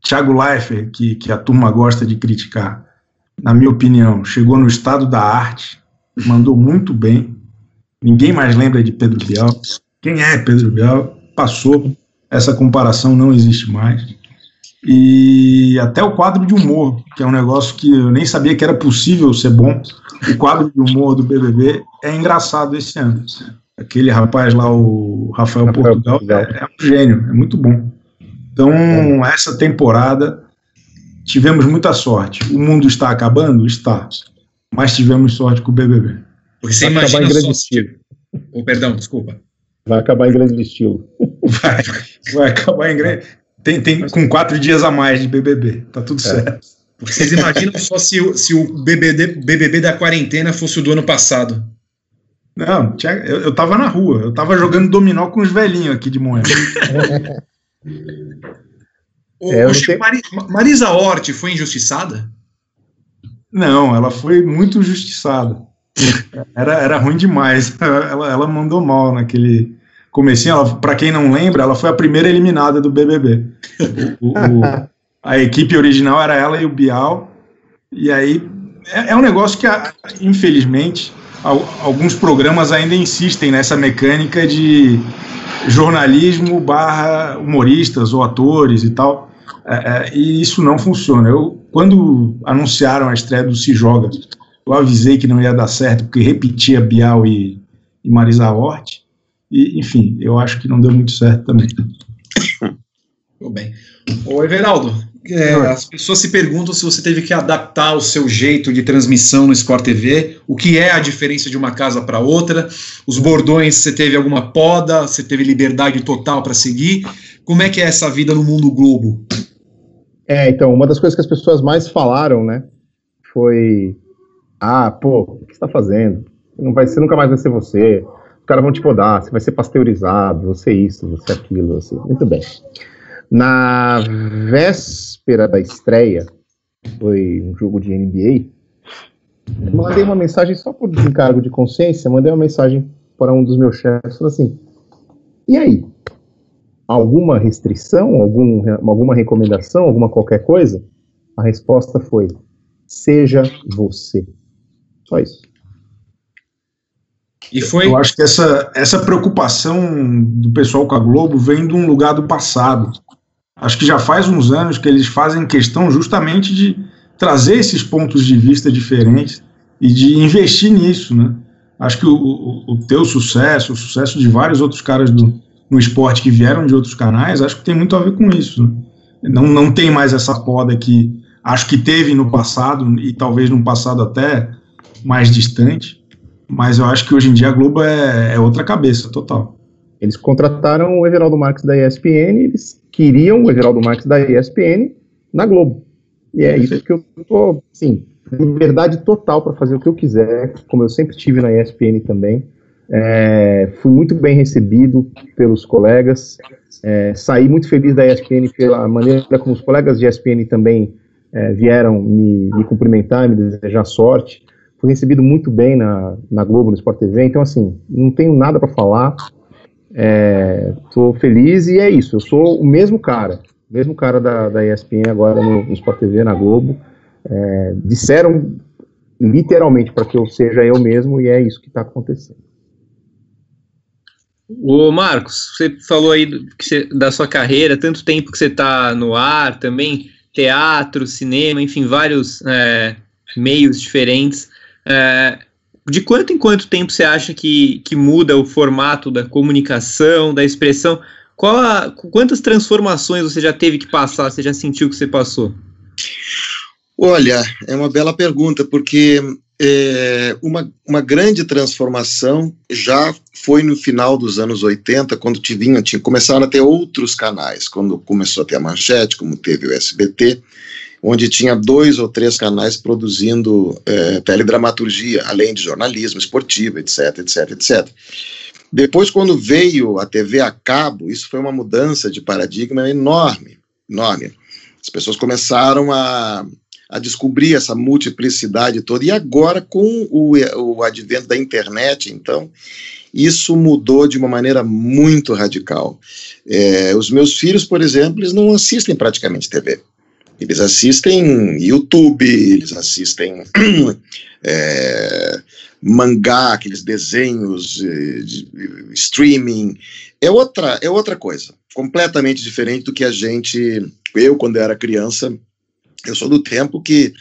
Thiago Leifert, que, que a turma gosta de criticar, na minha opinião, chegou no estado da arte, mandou muito bem. Ninguém mais lembra de Pedro Bial. Quem é Pedro Bial? Passou. Essa comparação não existe mais. E até o quadro de humor, que é um negócio que eu nem sabia que era possível ser bom. O quadro de humor do BBB é engraçado esse ano. Aquele rapaz lá, o Rafael, Rafael Portugal, é, é um gênio, é muito bom. Então, essa temporada tivemos muita sorte. O mundo está acabando? Está. Mas tivemos sorte com o BBB. Porque você Vai imagina só se... Oh, perdão, desculpa. Vai acabar em grande estilo. Vai, vai acabar em grande... Tem, tem com quatro dias a mais de BBB. Tá tudo é. certo. Porque vocês imaginam só se, o, se o BBB, BBB da quarentena fosse o do ano passado. Não, eu, eu tava na rua. Eu tava jogando dominó com os velhinhos aqui de Moema. o, é, tenho... Marisa Hort foi injustiçada? Não, ela foi muito injustiçada. era, era ruim demais. Ela, ela mandou mal naquele comecinho. Para quem não lembra, ela foi a primeira eliminada do BBB. O, o, a equipe original era ela e o Bial. E aí é, é um negócio que, infelizmente, alguns programas ainda insistem nessa mecânica de jornalismo barra humoristas ou atores e tal. É, é, e isso não funciona. Eu, quando anunciaram a estreia do Se Joga, eu avisei que não ia dar certo, porque repetia Bial e, e Marisa Hort. E, enfim, eu acho que não deu muito certo também. Tudo bem. Ô, Everaldo, é, as pessoas se perguntam se você teve que adaptar o seu jeito de transmissão no Sport TV, o que é a diferença de uma casa para outra, os bordões, você teve alguma poda, você teve liberdade total para seguir, como é que é essa vida no mundo globo? É, então, uma das coisas que as pessoas mais falaram, né, foi, ah, pô, o que você está fazendo? Não vai, você nunca mais vai ser você, os caras vão te podar, você vai ser pasteurizado, você isso, você aquilo, assim, muito bem. Na véspera da estreia, foi um jogo de NBA, mandei uma mensagem só por desencargo de consciência, mandei uma mensagem para um dos meus chefes, assim, e aí? Alguma restrição, algum, alguma recomendação, alguma qualquer coisa? A resposta foi, seja você. Só isso. E foi... Eu acho que essa, essa preocupação do pessoal com a Globo vem de um lugar do passado acho que já faz uns anos que eles fazem questão justamente de trazer esses pontos de vista diferentes e de investir nisso, né? Acho que o, o, o teu sucesso, o sucesso de vários outros caras do, no esporte que vieram de outros canais, acho que tem muito a ver com isso. Né? Não, não tem mais essa poda que acho que teve no passado e talvez num passado até mais distante, mas eu acho que hoje em dia a Globo é, é outra cabeça total. Eles contrataram o Everaldo Marques da ESPN, eles queriam o Everaldo Marques da ESPN na Globo. E é isso que eu tô, sim, liberdade total para fazer o que eu quiser, como eu sempre tive na ESPN também. É, fui muito bem recebido pelos colegas, é, saí muito feliz da ESPN pela maneira como os colegas de ESPN também é, vieram me, me, cumprimentar, me desejar sorte. Fui recebido muito bem na, na Globo, no Sport TV, então assim, não tenho nada para falar. É, feliz e é isso. Eu sou o mesmo cara, mesmo cara da, da ESPN agora no, no Sport TV, na Globo. É, disseram literalmente para que eu seja eu mesmo e é isso que está acontecendo. Ô Marcos, você falou aí do, você, da sua carreira, tanto tempo que você está no ar, também teatro, cinema, enfim, vários é, meios diferentes. É, de quanto em quanto tempo você acha que, que muda o formato da comunicação, da expressão? A, quantas transformações você já teve que passar, você já sentiu que você passou? Olha, é uma bela pergunta, porque é, uma, uma grande transformação já foi no final dos anos 80, quando tinha, tinha, começaram a ter outros canais, quando começou a ter a Manchete, como teve o SBT, onde tinha dois ou três canais produzindo é, teledramaturgia, além de jornalismo esportivo, etc, etc, etc. Depois, quando veio a TV a cabo, isso foi uma mudança de paradigma enorme, enorme. As pessoas começaram a a descobrir essa multiplicidade toda. E agora, com o, o advento da internet, então, isso mudou de uma maneira muito radical. É, os meus filhos, por exemplo, eles não assistem praticamente TV. Eles assistem YouTube, eles assistem é, mangá, aqueles desenhos, de, de, streaming. É outra, é outra coisa, completamente diferente do que a gente, eu, quando era criança, eu sou do tempo que,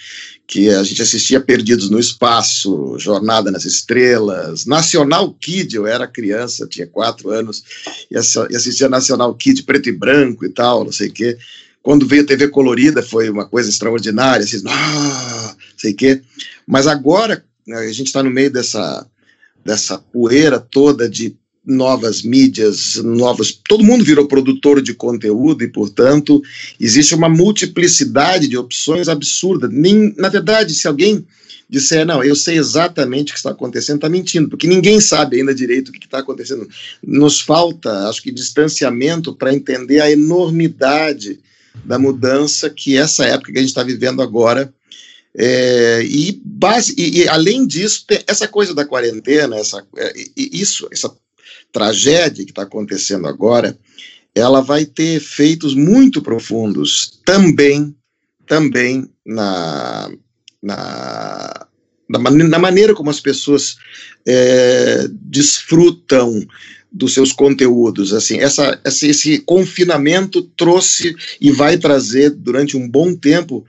que a gente assistia Perdidos no Espaço, Jornada nas Estrelas, Nacional Kid, eu era criança, tinha quatro anos, e assistia Nacional Kid preto e branco e tal, não sei o quê. Quando veio TV colorida foi uma coisa extraordinária, assim, ah, sei quê. Mas agora né, a gente está no meio dessa, dessa poeira toda de novas mídias, novas. Todo mundo virou produtor de conteúdo e, portanto, existe uma multiplicidade de opções absurda. Nem, na verdade, se alguém disser, não, eu sei exatamente o que está acontecendo, está mentindo, porque ninguém sabe ainda direito o que está acontecendo. Nos falta, acho que, distanciamento para entender a enormidade da mudança que essa época que a gente está vivendo agora. É, e, base, e, e, além disso, essa coisa da quarentena, essa, é, isso, essa tragédia que está acontecendo agora, ela vai ter efeitos muito profundos também, também na, na, na, maneira como as pessoas é, desfrutam dos seus conteúdos. Assim, essa, esse, esse confinamento trouxe e vai trazer durante um bom tempo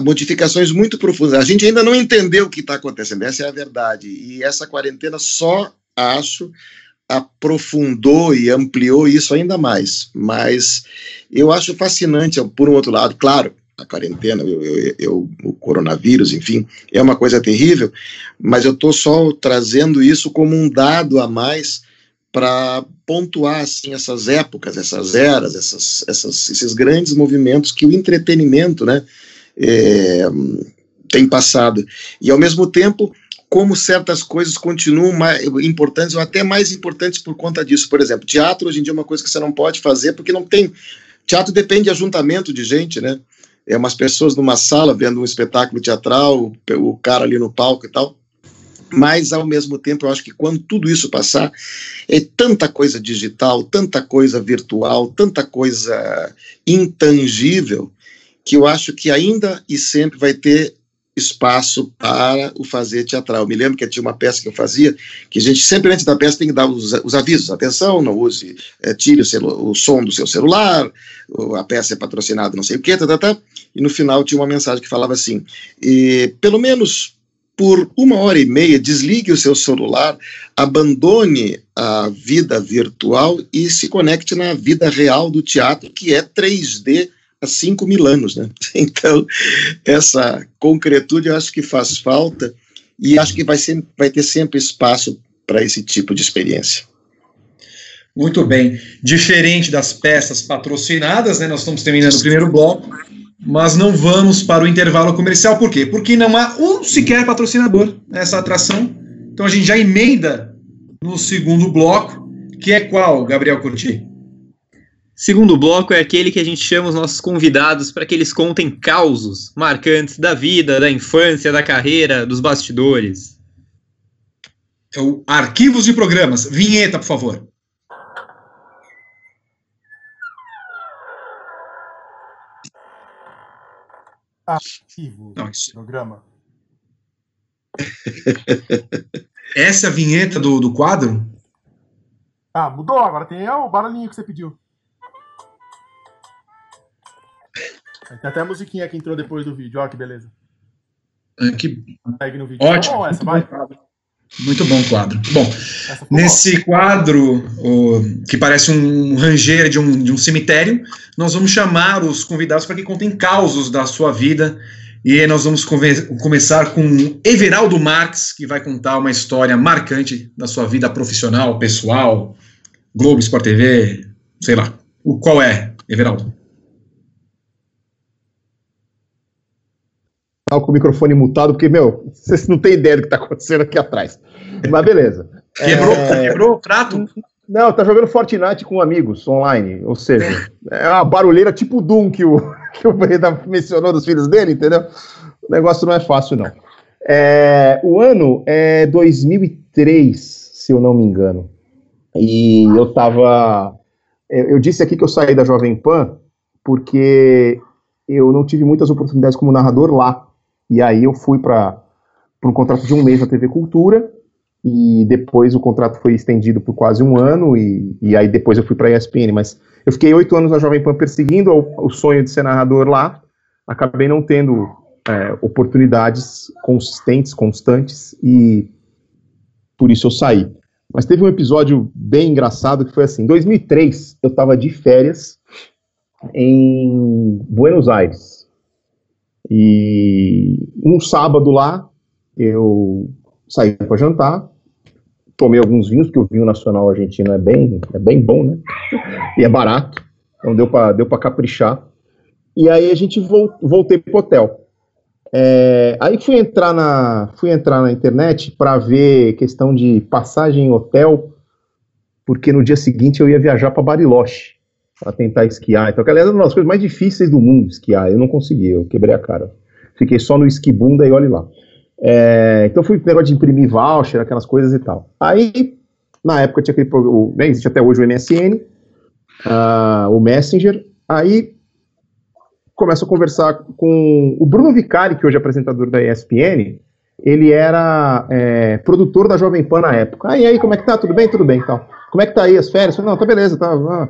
modificações muito profundas. A gente ainda não entendeu o que está acontecendo, essa é a verdade. E essa quarentena só acho aprofundou e ampliou isso ainda mais. Mas eu acho fascinante, por um outro lado, claro, a quarentena, eu, eu, eu, o coronavírus, enfim, é uma coisa terrível, mas eu estou só trazendo isso como um dado a mais para pontuar assim essas épocas, essas eras, essas, essas, esses grandes movimentos que o entretenimento, né, é, tem passado. E ao mesmo tempo como certas coisas continuam mais importantes ou até mais importantes por conta disso. Por exemplo, teatro hoje em dia é uma coisa que você não pode fazer porque não tem. Teatro depende de ajuntamento de gente, né? É umas pessoas numa sala vendo um espetáculo teatral, o cara ali no palco e tal. Mas, ao mesmo tempo, eu acho que quando tudo isso passar, é tanta coisa digital, tanta coisa virtual, tanta coisa intangível, que eu acho que ainda e sempre vai ter espaço para o fazer teatral. Me lembro que tinha uma peça que eu fazia, que a gente sempre antes da peça tem que dar os, os avisos, atenção, não use, é, tire o, o, som do seu celular, a peça é patrocinada não sei o que, tá, tá, tá, e no final tinha uma mensagem que falava assim, e, pelo menos por uma hora e meia, desligue o seu celular, abandone a vida virtual e se conecte na vida real do teatro, que é 3D há 5 mil anos, né? Então, essa concretude eu acho que faz falta e acho que vai, ser, vai ter sempre espaço para esse tipo de experiência. Muito bem. Diferente das peças patrocinadas, né? Nós estamos terminando o primeiro bloco, mas não vamos para o intervalo comercial. Por quê? Porque não há um sequer patrocinador nessa atração. Então a gente já emenda no segundo bloco, que é qual, Gabriel Curti? Segundo bloco é aquele que a gente chama os nossos convidados para que eles contem causos marcantes da vida, da infância, da carreira, dos bastidores. É o Arquivos de Programas. Vinheta, por favor. Arquivo Não, isso... programa. Essa é a vinheta do, do quadro? Ah, mudou. Agora tem o barulhinho que você pediu. Tem até a musiquinha que entrou depois do vídeo, ó, que beleza. É, que... no vídeo. Ótimo. Tá bom, essa, vai. Muito bom quadro. Bom, nesse quadro, que parece um ranger de um, de um cemitério, nós vamos chamar os convidados para que contem causos da sua vida E nós vamos começar com Everaldo Marques, que vai contar uma história marcante da sua vida profissional, pessoal, Globo, Sport TV, sei lá. O qual é, Everaldo? Com o microfone mutado, porque, meu, vocês não têm ideia do que está acontecendo aqui atrás. Mas beleza. Quebrou, é... quebrou o prato? Não, tá jogando Fortnite com amigos online. Ou seja, é, é uma barulheira tipo Doom que o, que o Breda mencionou dos filhos dele, entendeu? O negócio não é fácil, não. É, o ano é 2003, se eu não me engano. E eu tava. Eu, eu disse aqui que eu saí da Jovem Pan porque eu não tive muitas oportunidades como narrador lá. E aí eu fui para um contrato de um mês na TV Cultura, e depois o contrato foi estendido por quase um ano, e, e aí depois eu fui para a ESPN. Mas eu fiquei oito anos na Jovem Pan perseguindo o, o sonho de ser narrador lá, acabei não tendo é, oportunidades consistentes, constantes, e por isso eu saí. Mas teve um episódio bem engraçado que foi assim: em 2003 eu estava de férias em Buenos Aires. E um sábado lá, eu saí para jantar, tomei alguns vinhos, porque o vinho nacional argentino é bem, é bem bom, né? E é barato, então deu para deu caprichar. E aí a gente voltei pro hotel. É, aí fui entrar na, fui entrar na internet para ver questão de passagem em hotel, porque no dia seguinte eu ia viajar para Bariloche para tentar esquiar. Então, aliás, é uma das coisas mais difíceis do mundo esquiar. Eu não consegui, eu quebrei a cara. Fiquei só no esquibunda e olhe lá. É, então fui negócio de imprimir voucher, aquelas coisas e tal. Aí, na época tinha aquele o, né, existe até hoje o MSN, uh, ah, o Messenger. Aí começo a conversar com o Bruno Vicari, que hoje é apresentador da ESPN. Ele era é, produtor da Jovem Pan na época. Aí, aí, como é que tá? Tudo bem? Tudo bem, tal. Como é que tá aí as férias? Falei, não, tá beleza, tá.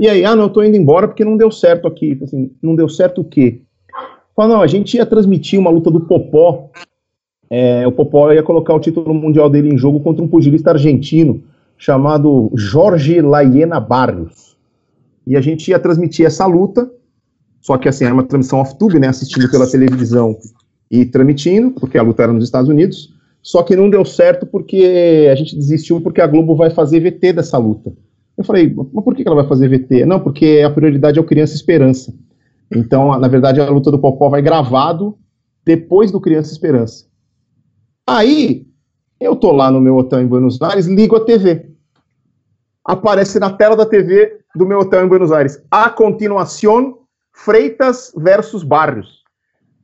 E aí, ah, não, eu tô indo embora porque não deu certo aqui. Assim, não deu certo o quê? Falei, não, a gente ia transmitir uma luta do Popó. É, o Popó ia colocar o título mundial dele em jogo contra um pugilista argentino chamado Jorge Laiena Barrios. E a gente ia transmitir essa luta, só que assim, era uma transmissão off-tube, né, assistindo pela televisão e transmitindo, porque a luta era nos Estados Unidos, só que não deu certo porque a gente desistiu porque a Globo vai fazer VT dessa luta. Eu falei, mas por que ela vai fazer VT? Não, porque a prioridade é o Criança Esperança. Então, na verdade, a luta do Popó vai gravado depois do Criança Esperança. Aí, eu tô lá no meu hotel em Buenos Aires, ligo a TV. Aparece na tela da TV do meu hotel em Buenos Aires. A continuação, Freitas versus Barrios.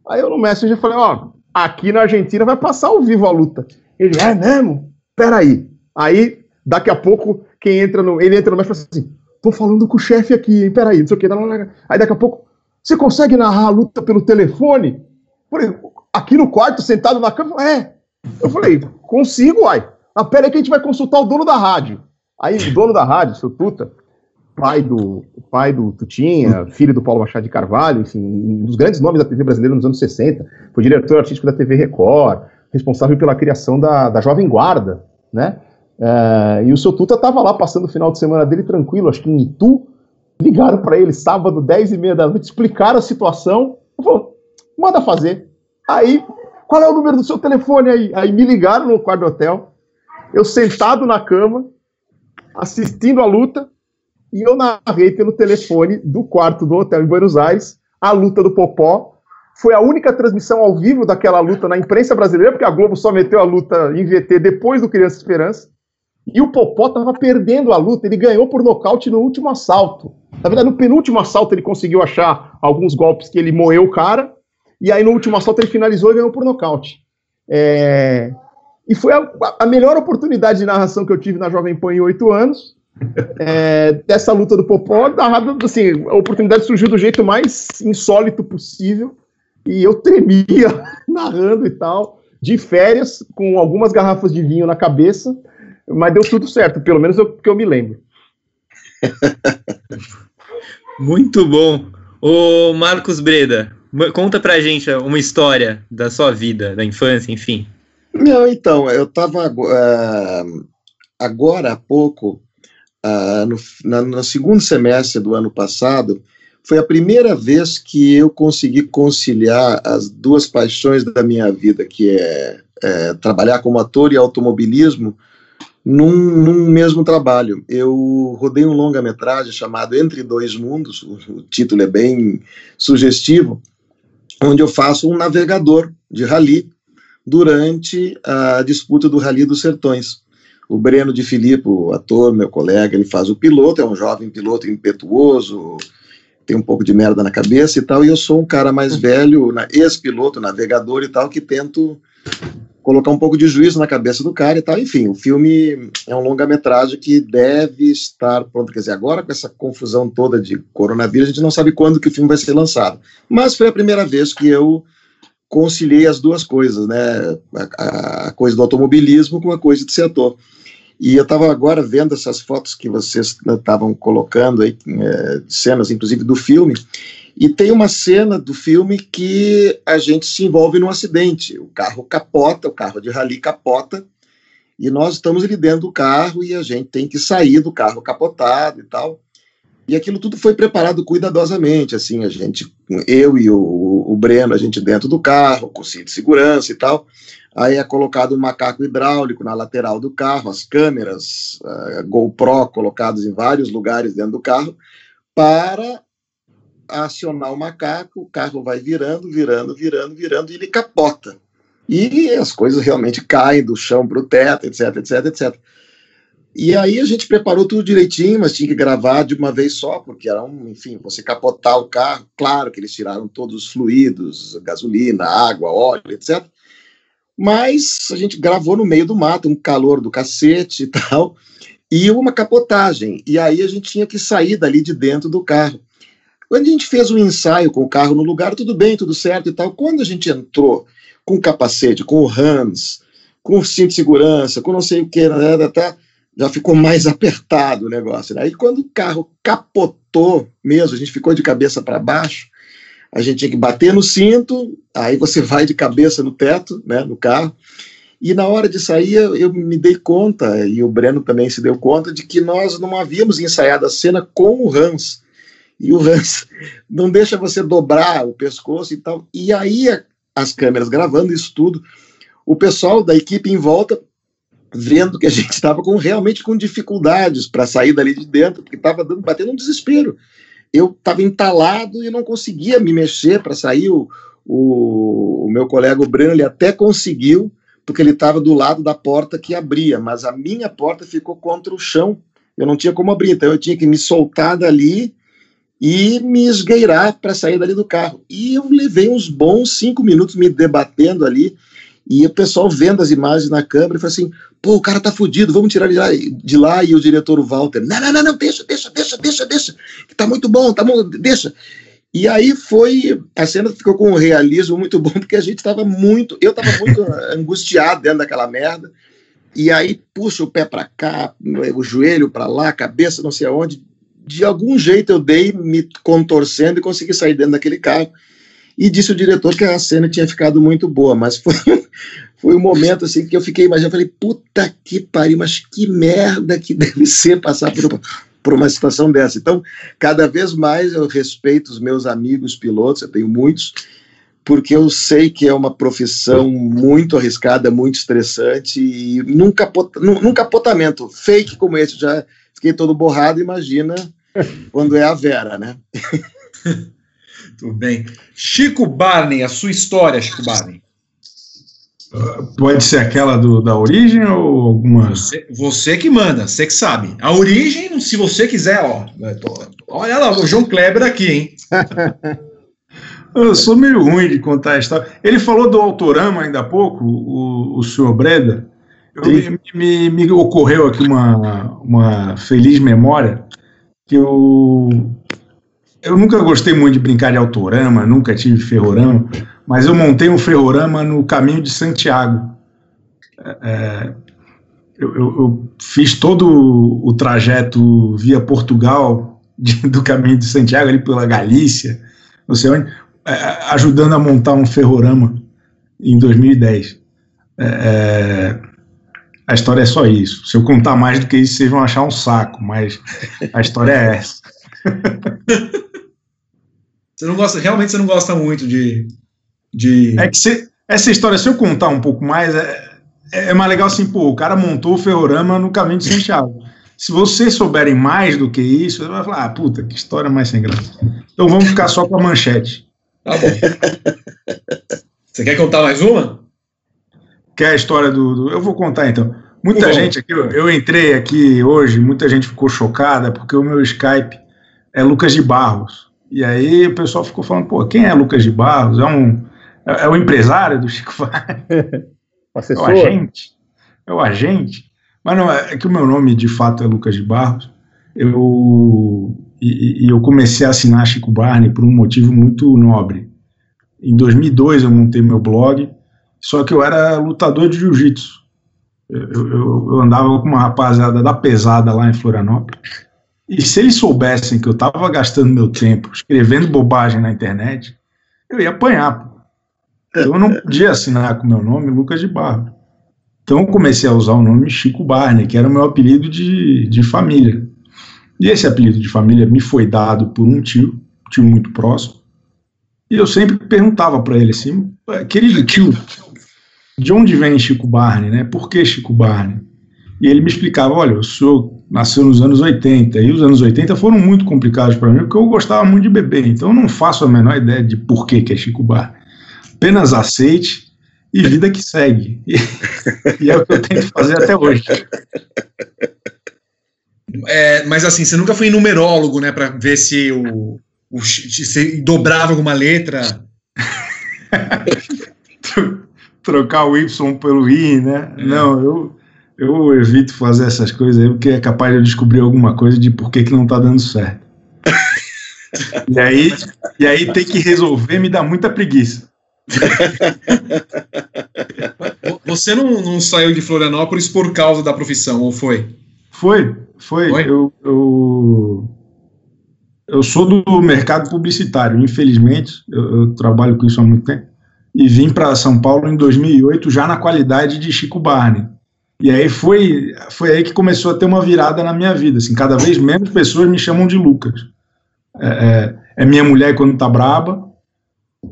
Aí eu no Messenger falei, ó, aqui na Argentina vai passar ao vivo a luta. Ele, é mesmo? Peraí. Aí, daqui a pouco, quem entra no. Ele entra no mestre e fala assim: tô falando com o chefe aqui, hein? Peraí, não sei o que. Aí daqui a pouco, você consegue narrar a luta pelo telefone? Falei, aqui no quarto, sentado na cama? É. Eu falei, consigo, uai. Ah, peraí que a gente vai consultar o dono da rádio. Aí o dono da rádio, seu Tuta, pai do pai do Tutinha, filho do Paulo Machado de Carvalho, enfim, um dos grandes nomes da TV brasileira nos anos 60, foi diretor artístico da TV Record, responsável pela criação da, da Jovem Guarda, né? É, e o seu Tuta estava lá passando o final de semana dele tranquilo, acho que em Itu. Ligaram para ele sábado, 10 e meia da noite, explicaram a situação. Falou, manda fazer. Aí, qual é o número do seu telefone aí? Aí me ligaram no quarto do hotel, eu sentado na cama, assistindo a luta, e eu narrei pelo telefone do quarto do hotel em Buenos Aires a luta do Popó. Foi a única transmissão ao vivo daquela luta na imprensa brasileira, porque a Globo só meteu a luta em VT depois do Criança Esperança. E o Popó estava perdendo a luta, ele ganhou por nocaute no último assalto. Na verdade, no penúltimo assalto ele conseguiu achar alguns golpes que ele moeu o cara, e aí no último assalto ele finalizou e ganhou por nocaute. É... E foi a, a, melhor oportunidade de narração que eu tive na Jovem Pan em oito anos. É, dessa luta do Popó, assim, a oportunidade surgiu do jeito mais insólito possível, e eu tremia narrando e tal, de férias, com algumas garrafas de vinho na cabeça, mas deu tudo certo, pelo menos o que eu me lembro. Muito bom. Ô Marcos Breda, conta pra gente uma história da sua vida, da infância, enfim. Não, então, eu estava uh, agora há pouco, uh, no, na, no segundo semestre do ano passado, foi a primeira vez que eu consegui conciliar as duas paixões da minha vida, que é, é trabalhar como ator e automobilismo, num, num, mesmo trabalho. Eu rodei um longa-metragem chamado Entre Dois Mundos, o, o, título é bem sugestivo, onde eu faço um navegador de rally durante a disputa do Rally dos Sertões. O Breno de Filippo, ator, meu colega, ele faz o piloto, é um jovem piloto impetuoso, tem um pouco de merda na cabeça e tal, e eu sou um cara mais velho, ex-piloto, navegador e tal, que tento colocar um pouco de juízo na cabeça do cara e tal. Enfim, o filme é um longa-metragem que deve estar pronto. Quer dizer, agora com essa confusão toda de coronavírus, a gente não sabe quando que o filme vai ser lançado. Mas foi a primeira vez que eu conciliei as duas coisas, né? A, a coisa do automobilismo com a coisa de ser ator. E eu estava agora vendo essas fotos que vocês estavam colocando aí, é, cenas inclusive do filme, e tem uma cena do filme que a gente se envolve num acidente. O carro capota, o carro de rally capota, e nós estamos ali dentro do carro e a gente tem que sair do carro capotado e tal. E aquilo tudo foi preparado cuidadosamente, assim, a gente, eu e o, o Breno, a gente dentro do carro, com cinto de segurança e tal. Aí é colocado um macaco hidráulico na lateral do carro, as câmeras uh, GoPro colocadas em vários lugares dentro do carro, para acionar o macaco, o carro vai virando, virando, virando, virando, e ele capota. E as coisas realmente caem do chão para o teto, etc, etc, etc. E aí a gente preparou tudo direitinho, mas tinha que gravar de uma vez só, porque era um, enfim, você capotar o carro, claro que eles tiraram todos os fluidos, gasolina, água, óleo, etc. Mas a gente gravou no meio do mato, um calor do cacete e tal, e uma capotagem. E aí a gente tinha que sair dali de dentro do carro. Quando a gente fez um ensaio com o carro no lugar, tudo bem, tudo certo e tal. Quando a gente entrou com o capacete, com o Hans, com o cinto de segurança, com não sei o que, né, né, tá, já ficou mais apertado o negócio. Né? Aí quando o carro capotou mesmo, a gente ficou de cabeça para baixo, a gente tinha que bater no cinto, aí você vai de cabeça no teto, né, no carro. E na hora de sair, eu me dei conta, e o Breno também se deu conta, de que nós não havíamos ensaiado a cena com o Hans e o Hans não deixa você dobrar o pescoço e tal. E aí as câmeras gravando isso tudo, o pessoal da equipe em volta vendo que a gente estava com realmente com dificuldades para sair dali de dentro, porque estava batendo um desespero. Eu estava entalado e não conseguia me mexer para sair. O, o, o, meu colega o Breno ele até conseguiu, porque ele estava do lado da porta que abria, mas a minha porta ficou contra o chão. Eu não tinha como abrir, então eu tinha que me soltar dali e me esgueirar para sair dali do carro. E eu levei uns bons cinco minutos me debatendo ali, e o pessoal vendo as imagens na câmera e falou assim: pô, o cara tá fudido, vamos tirar ele de lá. E o diretor, o Walter, não, não, não, não, deixa, deixa, deixa, deixa, deixa, que tá muito bom, tá bom, deixa. E aí foi, a cena ficou com um realismo muito bom, porque a gente estava muito, eu estava muito angustiado dentro daquela merda. E aí puxa o pé para cá, o joelho para lá, a cabeça não sei aonde, de algum jeito eu dei me contorcendo e consegui sair dentro daquele carro. E disse o diretor que a cena tinha ficado muito boa, mas foi, foi um momento assim que eu fiquei imaginando, falei, puta que pariu, mas que merda que deve ser passar por, por uma situação dessa. Então, cada vez mais eu respeito os meus amigos pilotos, eu tenho muitos, porque eu sei que é uma profissão muito arriscada, muito estressante, e num, num capotamento fake como esse, já fiquei todo borrado, imagina quando é a Vera, né? Tudo bem. Chico Barney, a sua história, Chico Barney. Pode ser aquela do, da origem ou alguma. Você, você, que manda, você que sabe. A origem, se você quiser, ó. Olha lá, o João Kleber aqui, hein? Eu sou meio ruim de contar a história. Ele falou do Autorama ainda há pouco, o, o senhor Breda. Me, me, me, ocorreu aqui uma, uma feliz memória que eu, eu nunca gostei muito de brincar de autorama, nunca tive ferrorama, mas eu montei um ferrorama no caminho de Santiago. É, é eu, eu, eu, fiz todo o trajeto via Portugal, de, do caminho de Santiago, ali pela Galícia, não sei onde, é, ajudando a montar um ferrorama em 2010. É, é a história é só isso. Se eu contar mais do que isso, vocês vão achar um saco, mas a história é essa. Você não gosta, realmente você não gosta muito de. de... É que você, essa história, se eu contar um pouco mais, é, é mais legal assim, pô, o cara montou o ferrorama no caminho de Santiago. Se vocês souberem mais do que isso, você vai falar, ah, puta, que história mais sem graça. Então vamos ficar só com a manchete. Tá bom. você quer contar mais uma? Quer a história do. do... Eu vou contar então. Muita gente aqui, eu entrei aqui hoje, muita gente ficou chocada porque o meu Skype é Lucas de Barros. E aí o pessoal ficou falando, pô, quem é Lucas de Barros? É um é, é o empresário do Chico Vale? É o agente? É o agente? Mas não, é que o meu nome de fato é Lucas de Barros. Eu, e, e eu comecei a assinar Chico Barney por um motivo muito nobre. Em 2002 eu montei meu blog, só que eu era lutador de jiu-jitsu. Eu, eu, eu, andava com uma rapaziada da pesada lá em Florianópolis. E se eles soubessem que eu estava gastando meu tempo escrevendo bobagem na internet, eu ia apanhar. Eu não podia assinar com meu nome Lucas de Barro. Então eu comecei a usar o nome Chico Barney, que era o meu apelido de, de família. E esse apelido de família me foi dado por um tio, um tio muito próximo. E eu sempre perguntava para ele assim, querido tio, de onde vem Chico Barney, né? Por que Chico Barney? E ele me explicava, olha, o senhor nasceu nos anos 80, e os anos 80 foram muito complicados para mim, porque eu gostava muito de beber, então eu não faço a menor ideia de por que, que é Chico Barney. Apenas aceite e vida que segue. E, e é o que eu tento fazer até hoje. É, mas assim, você nunca foi numerólogo, né, para ver se o, o se dobrava alguma letra. Trocar o Y pelo I, né? É. Não, eu, eu evito fazer essas coisas aí, porque é capaz de eu descobrir alguma coisa de por que, que não tá dando certo. e aí, e aí ter que resolver me dá muita preguiça. Você não, não, saiu de Florianópolis por causa da profissão, ou foi? Foi, foi. foi? Eu, eu, eu, sou do mercado publicitário, infelizmente, eu, eu trabalho com isso há muito tempo, e vim para São Paulo em 2008 já na qualidade de Chico Barney. E aí foi, foi aí que começou a ter uma virada na minha vida. Assim, cada vez menos pessoas me chamam de Lucas. É, é, é minha mulher quando tá braba,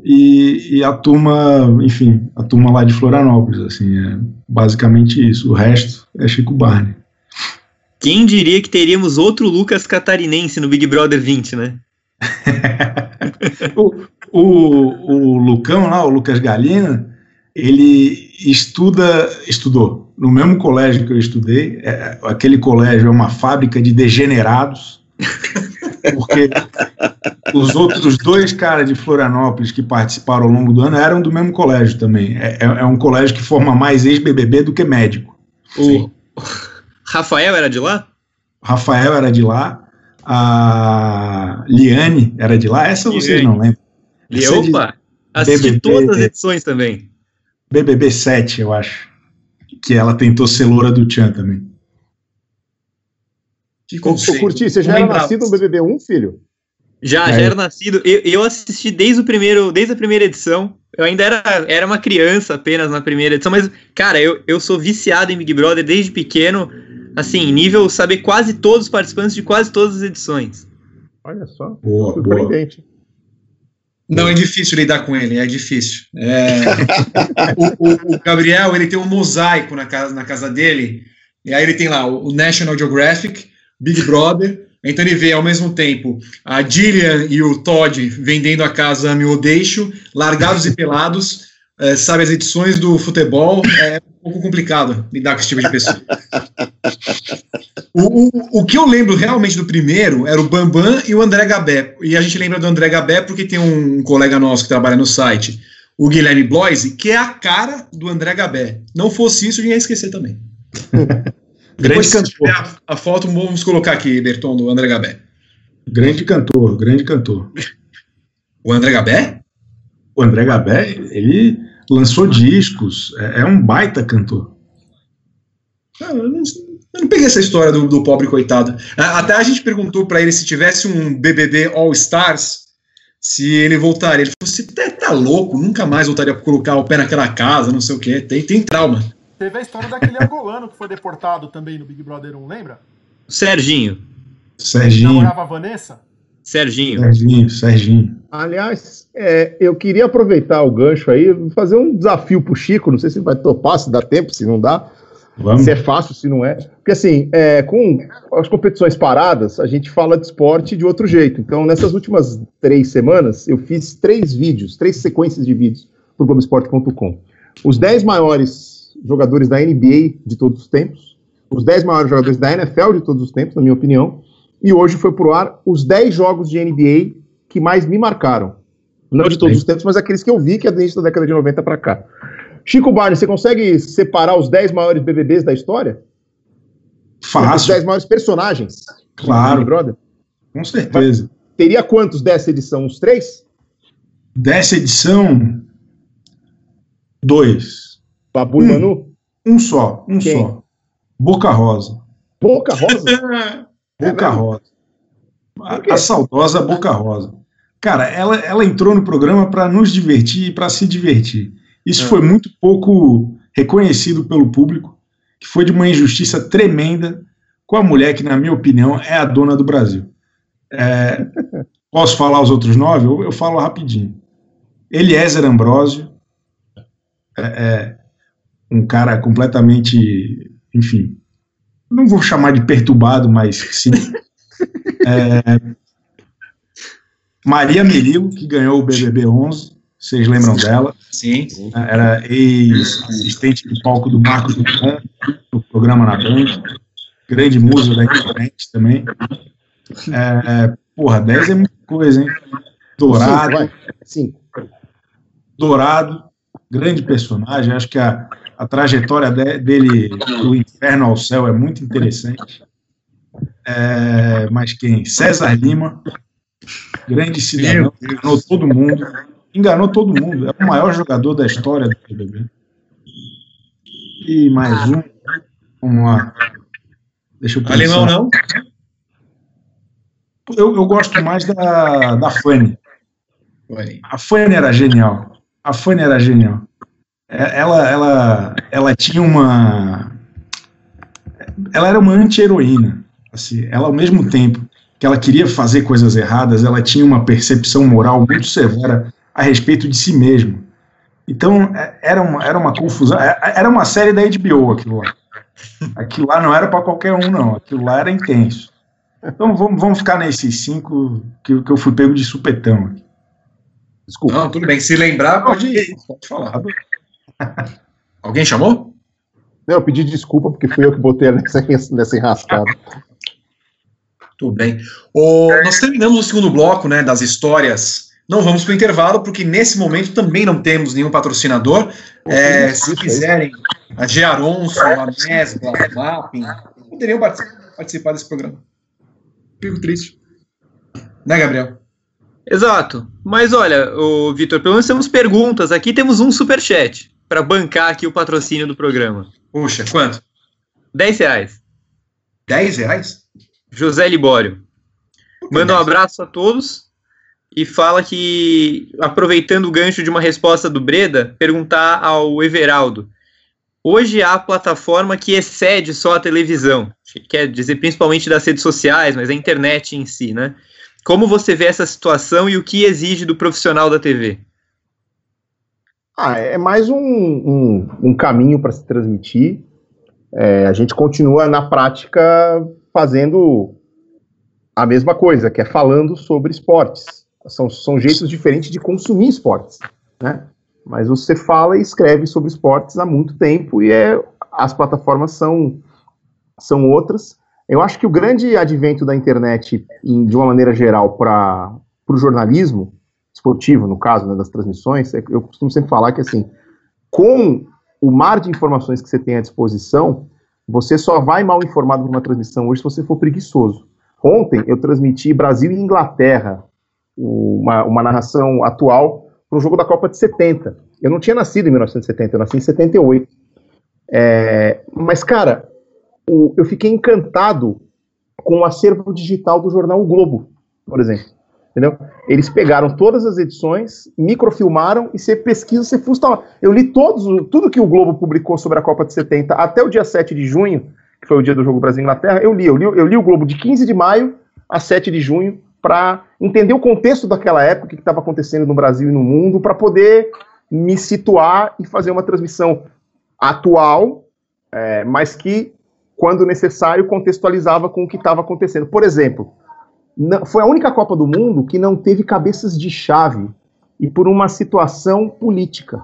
e, e, a turma, enfim, a turma lá de Florianópolis, assim, é basicamente isso. O resto é Chico Barney. Quem diria que teríamos outro Lucas catarinense no Big Brother 20, né? o, o, o Lucão lá, o Lucas Galina, ele estuda, estudou no mesmo colégio que eu estudei. É, aquele colégio é uma fábrica de degenerados, porque os outros dois caras de Florianópolis que participaram ao longo do ano eram do mesmo colégio também. É, é, é um colégio que forma mais ex-BBB do que médico. O Rafael era de lá? Rafael era de lá. A Liane era de lá. Essa vocês não lembram. E, opa, assisti BBB, todas as edições também. BBB 7, eu acho. Que ela tentou ser loura do Tchan também. Que conceito. Curti, você já era nascido no BBB 1, filho? Já, é. já era nascido. Eu, eu assisti desde o primeiro, desde a primeira edição. Eu ainda era, era uma criança apenas na primeira edição, mas, cara, eu, eu sou viciado em Big Brother desde pequeno, assim, nível saber quase todos os participantes de quase todas as edições. Olha só, boa, surpreendente. Boa. Não, é difícil lidar com ele, é difícil. É... o, o, o, Gabriel, ele tem um mosaico na casa, na casa dele, e aí ele tem lá o National Geographic, Big Brother, então ele vê ao mesmo tempo a Gillian e o Todd vendendo a casa Me Odeixo, largados e pelados, é, sabe, as edições do futebol, é um pouco complicado lidar com esse tipo de pessoa. O, o, o que eu lembro realmente do primeiro era o Bambam e o André Gabé. E a gente lembra do André Gabé porque tem um colega nosso que trabalha no site, o Guilherme Bloise, que é a cara do André Gabé. Não fosse isso, eu ia esquecer também. Grande cantor. A, a, foto, vamos colocar aqui, Berton, do André Gabé. Grande cantor, grande cantor. O André Gabé? O André Gabé, ele lançou discos, é, é um baita cantor. Ah, eu, não, eu, não, peguei essa história do, do pobre coitado. Até a gente perguntou para ele se tivesse um BBB All Stars, se ele voltaria. Ele falou: você tá, tá louco, nunca mais voltaria a colocar o pé naquela casa, não sei o quê. Tem, tem trauma. Teve a história daquele angolano que foi deportado também no Big Brother 1, lembra? Serginho. Serginho. namorava a Vanessa? Serginho. Serginho, Serginho. Aliás, é, eu queria aproveitar o gancho aí, fazer um desafio pro Chico, não sei se vai topar, se dá tempo, se não dá, Vamos. se é fácil, se não é. Porque assim, é, com as competições paradas, a gente fala de esporte de outro jeito. Então, nessas últimas três semanas, eu fiz três vídeos, três sequências de vídeos pro Globoesporte.com. Os dez maiores jogadores da NBA de todos os tempos, os dez maiores jogadores da NFL de todos os tempos, na minha opinião, e hoje foi pro ar os 10 jogos de NBA que mais me marcaram. Não de todos os tempos, mas aqueles que eu vi que é desde a década de 90 para cá. Chico Barney, você consegue separar os 10 maiores BBBs da história? Os Fácil, 10 maiores personagens? Claro. Big Brother? com certeza. Teria quantos dessa edição? Uns três? Dessa edição, dois. Babu e Hum. Manu? Um só, um Quem? só. Boca Rosa. Boca Rosa? É Boca mesmo? Rosa. A saudosa Boca Rosa. Cara, ela, ela entrou no programa para nos divertir e para se divertir. Isso É. foi muito pouco reconhecido pelo público, que foi de uma injustiça tremenda com a mulher que, na minha opinião, é a dona do Brasil. É, posso falar os outros nove? Eu, eu falo rapidinho. Eliezer Ambrósio, é, é um cara completamente, enfim, não vou chamar de perturbado, mas sim. É, Maria Merilo, que ganhou o BBB 11, vocês lembram dela? Sim. Era ex-assistente de palco do Marcos Dupont, no programa na Band, grande música da internet também. É, porra, 10 é muita coisa, hein? Dourado. Cinco. Dourado, grande personagem. Acho que a, a trajetória de- dele do inferno ao céu é muito interessante. É, mas quem? César Lima, grande cidadão, enganou todo mundo. Enganou todo mundo. É o maior jogador da história do BBB. E mais um. Vamos lá. Deixa eu pensar. Alemão não? Eu, eu gosto mais da, da Fanny. A Fanny era genial. A Fanny era genial. É- Ela, ela, ela tinha uma. Ela era uma anti-heroína. Assim, ela, ao mesmo tempo que ela queria fazer coisas erradas, ela tinha uma percepção moral muito severa a respeito de si mesma. Então, é- era uma, era uma confusão. é- Era uma série da HBO aquilo lá. Aquilo lá não era para qualquer um, não. Aquilo lá era intenso. Então, vamos, vamos ficar nesses cinco que, que eu fui pego de supetão. aqui. Desculpa. Não, tudo bem. Se lembrar, pode, pode falar. Alguém chamou? Não, eu pedi desculpa porque fui eu que botei ela nessa, nessa enrascada. Tudo bem. O- nós terminamos o segundo bloco né, das histórias. Não vamos para o intervalo, porque nesse momento também não temos nenhum patrocinador. É, se quiserem, a Gearonso, a Mesbla, a Vapin, poderiam participar, desse programa. Fico triste. Né, Gabriel? Exato. Mas olha, o Vitor, pelo menos temos perguntas. Aqui temos um superchat para bancar aqui o patrocínio do programa. Puxa, quanto? 10 reais. 10 reais? José Libório. Manda um abraço a todos e fala que, aproveitando o gancho de uma resposta do Breda, perguntar ao Everaldo. Hoje há plataforma que excede só a televisão, quer dizer principalmente das redes sociais, mas a internet em si, né? Como você vê essa situação e o que exige do profissional da TV? Ah, é mais um, um, um caminho para se transmitir. É, a gente continua na prática fazendo a mesma coisa, que é falando sobre esportes. São, são jeitos diferentes de consumir esportes, né? Mas você fala e escreve sobre esportes há muito tempo e é, as plataformas são, são outras. Eu acho que o grande advento da internet, em- de uma maneira geral, para o jornalismo esportivo, no caso, né, das transmissões, é eu costumo sempre falar que, assim, com o mar de informações que você tem à disposição, você só vai mal informado por uma transmissão hoje se você for preguiçoso. Ontem eu transmiti Brasil e Inglaterra, uma, uma narração atual para um jogo da Copa de 70. Eu não tinha nascido em 1970, eu nasci em 78. É, mas, cara, o- eu fiquei encantado com o acervo digital do jornal O Globo, por exemplo. Entendeu? Eles pegaram todas as edições, microfilmaram e você pesquisa, você fusta lá. Eu li todos, tudo que o Globo publicou sobre a Copa de 70 até o dia 7 de junho, que foi o dia do jogo Brasil Inglaterra, eu li. Eu li, eu li o Globo de 15 de maio a 7 de junho, para entender o contexto daquela época, o que estava acontecendo no Brasil e no mundo, para poder me situar e fazer uma transmissão atual, é, mas que, quando necessário, contextualizava com o que estava acontecendo. Por exemplo, foi a única Copa do Mundo que não teve cabeças de chave e por uma situação política.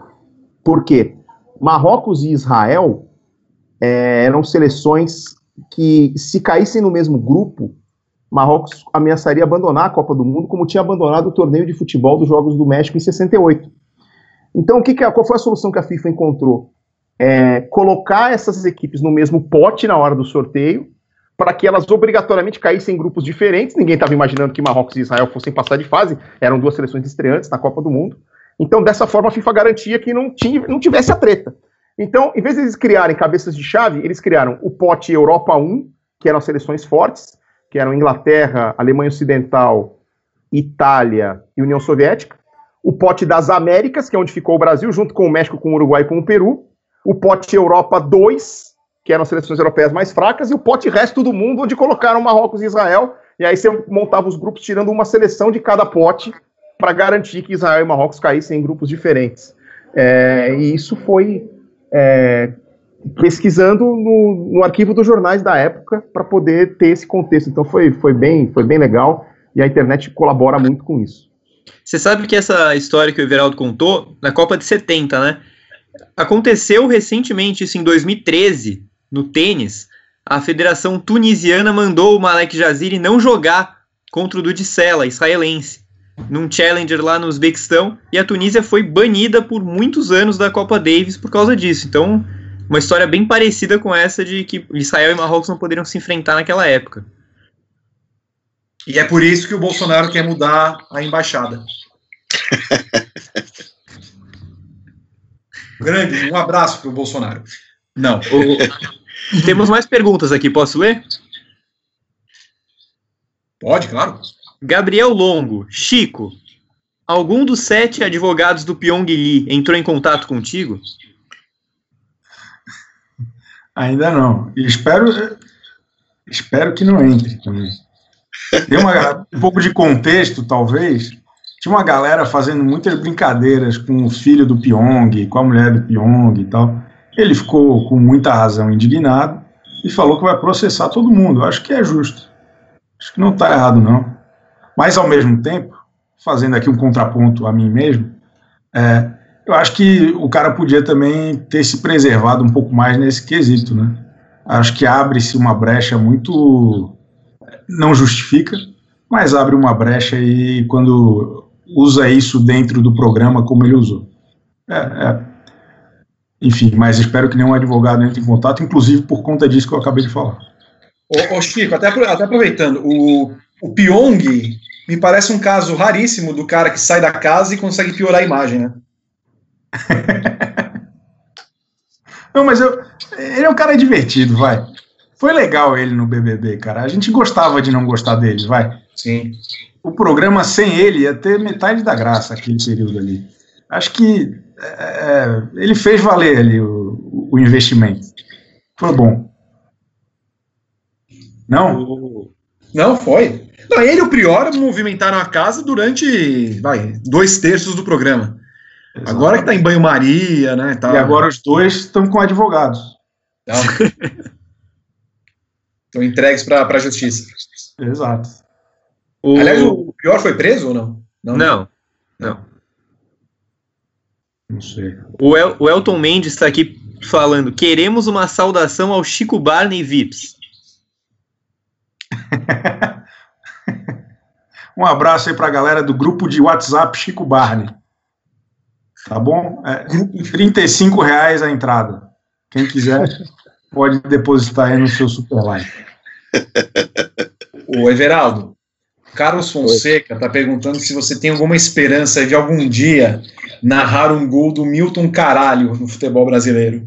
Por quê? Marrocos e Israel é, eram seleções que, se caíssem no mesmo grupo, Marrocos ameaçaria abandonar a Copa do Mundo, como tinha abandonado o torneio de futebol dos Jogos do México em 68. Então, o que, que qual foi a solução que a FIFA encontrou? É, colocar essas equipes no mesmo pote na hora do sorteio, para que elas obrigatoriamente caíssem em grupos diferentes. Ninguém estava imaginando que Marrocos e Israel fossem passar de fase, eram duas seleções estreantes na Copa do Mundo. Então, dessa forma, a FIFA garantia que não, tinha, não tivesse a treta. Então, em vez de eles criarem cabeças de chave, eles criaram o pote Europa 1, que eram seleções fortes, que eram Inglaterra, Alemanha Ocidental, Itália e União Soviética. O pote das Américas, que é onde ficou o Brasil, junto com o México, com o Uruguai e com o Peru. O pote Europa 2, que eram as seleções europeias mais fracas. E o pote resto do mundo, onde colocaram Marrocos e Israel. E aí você montava os grupos tirando uma seleção de cada pote para garantir que Israel e Marrocos caíssem em grupos diferentes. É, e isso foi é, pesquisando no, no, arquivo dos jornais da época para poder ter esse contexto. Então foi, foi, bem, foi bem legal e a internet colabora muito com isso. Você sabe que essa história que o Everaldo contou, na Copa de 70, né? Aconteceu recentemente, isso em 2013, no tênis. A Federação Tunisiana mandou o Malek Jaziri não jogar contra o Dudicella, israelense, num challenger lá no Uzbequistão, e a Tunísia foi banida por muitos anos da Copa Davis por causa disso. Então, uma história bem parecida com essa de que Israel e Marrocos não poderiam se enfrentar naquela época. E é por isso que o Bolsonaro quer mudar a embaixada. Grande, um abraço para o Bolsonaro. Não. O... Temos mais perguntas aqui, posso ler? Pode, claro. Gabriel Longo, Chico, algum dos sete advogados do Pyong Lee entrou em contato contigo? Ainda não. Espero, espero que não entre também. Tem uma, um pouco de contexto, talvez. Tinha uma galera fazendo muitas brincadeiras com o filho do Pyong, com a mulher do Pyong e tal. Ele ficou com muita razão indignado e falou que vai processar todo mundo. Eu acho que é justo. Acho que não está errado, não. Mas, ao mesmo tempo, fazendo aqui um contraponto a mim mesmo, é, eu acho que o cara podia também ter se preservado um pouco mais nesse quesito, né? Acho que abre-se uma brecha muito. Não justifica, mas abre uma brecha e quando usa isso dentro do programa como ele usou. É, é. Enfim, mas espero que nenhum advogado entre em contato, inclusive por conta disso que eu acabei de falar. Ô, ô Chico, até, até aproveitando, o, o Pyong me parece um caso raríssimo do cara que sai da casa e consegue piorar a imagem, né? Não, mas eu, ele é um cara divertido, vai. Foi legal ele no BBB, cara. A gente gostava de não gostar dele, vai. Sim. O programa sem ele ia ter metade da graça aquele período ali. Acho que é, é ele fez valer ali o, o investimento. Foi bom. Não? Não, foi. Não, ele e o Prior movimentaram a casa durante vai, dois terços do programa. Exatamente. Agora que tá em banho-maria, né? Tá... E agora os dois estão com advogados. Estão entregues para a justiça. Exato. O... Aliás, o pior foi preso ou não? Não. Não. não. não. Sei. O, El, o Elton Mendes está aqui falando: queremos uma saudação ao Chico Barney Vips. um abraço aí para a galera do grupo de WhatsApp Chico Barney. Tá bom? É, 35 reais a entrada. Quem quiser pode depositar aí no seu super like. O Everaldo, Carlos Fonseca está perguntando se você tem alguma esperança de algum dia narrar um gol do Milton Caralho no futebol brasileiro.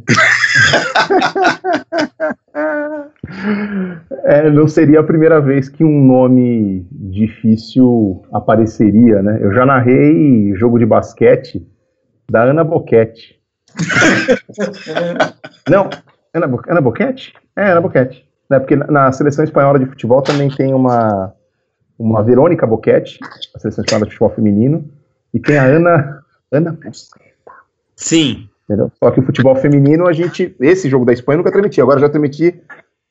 É, não seria a primeira vez que um nome difícil apareceria, né? Eu já narrei jogo de basquete da Ana Boquete. Não, Ana, Bo Ana Boquete? É, Ana Boquete. Né, porque na, na seleção espanhola de futebol também tem uma, uma Verônica Boquete, a seleção espanhola de futebol feminino, e tem a Ana, Ana Busqueta. Sim. Entendeu? Só que o futebol feminino, a gente, esse jogo da Espanha eu nunca transmiti, agora já transmiti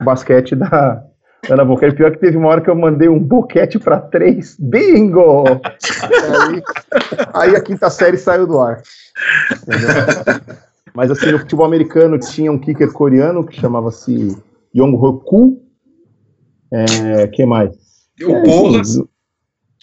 o basquete da Ana Boquete. Pior que teve uma hora que eu mandei um boquete para três, bingo! aí, aí a quinta série saiu do ar. Entendeu? Mas assim, no futebol americano tinha um kicker coreano que chamava-se Yong Hoku. É, que mais? O é,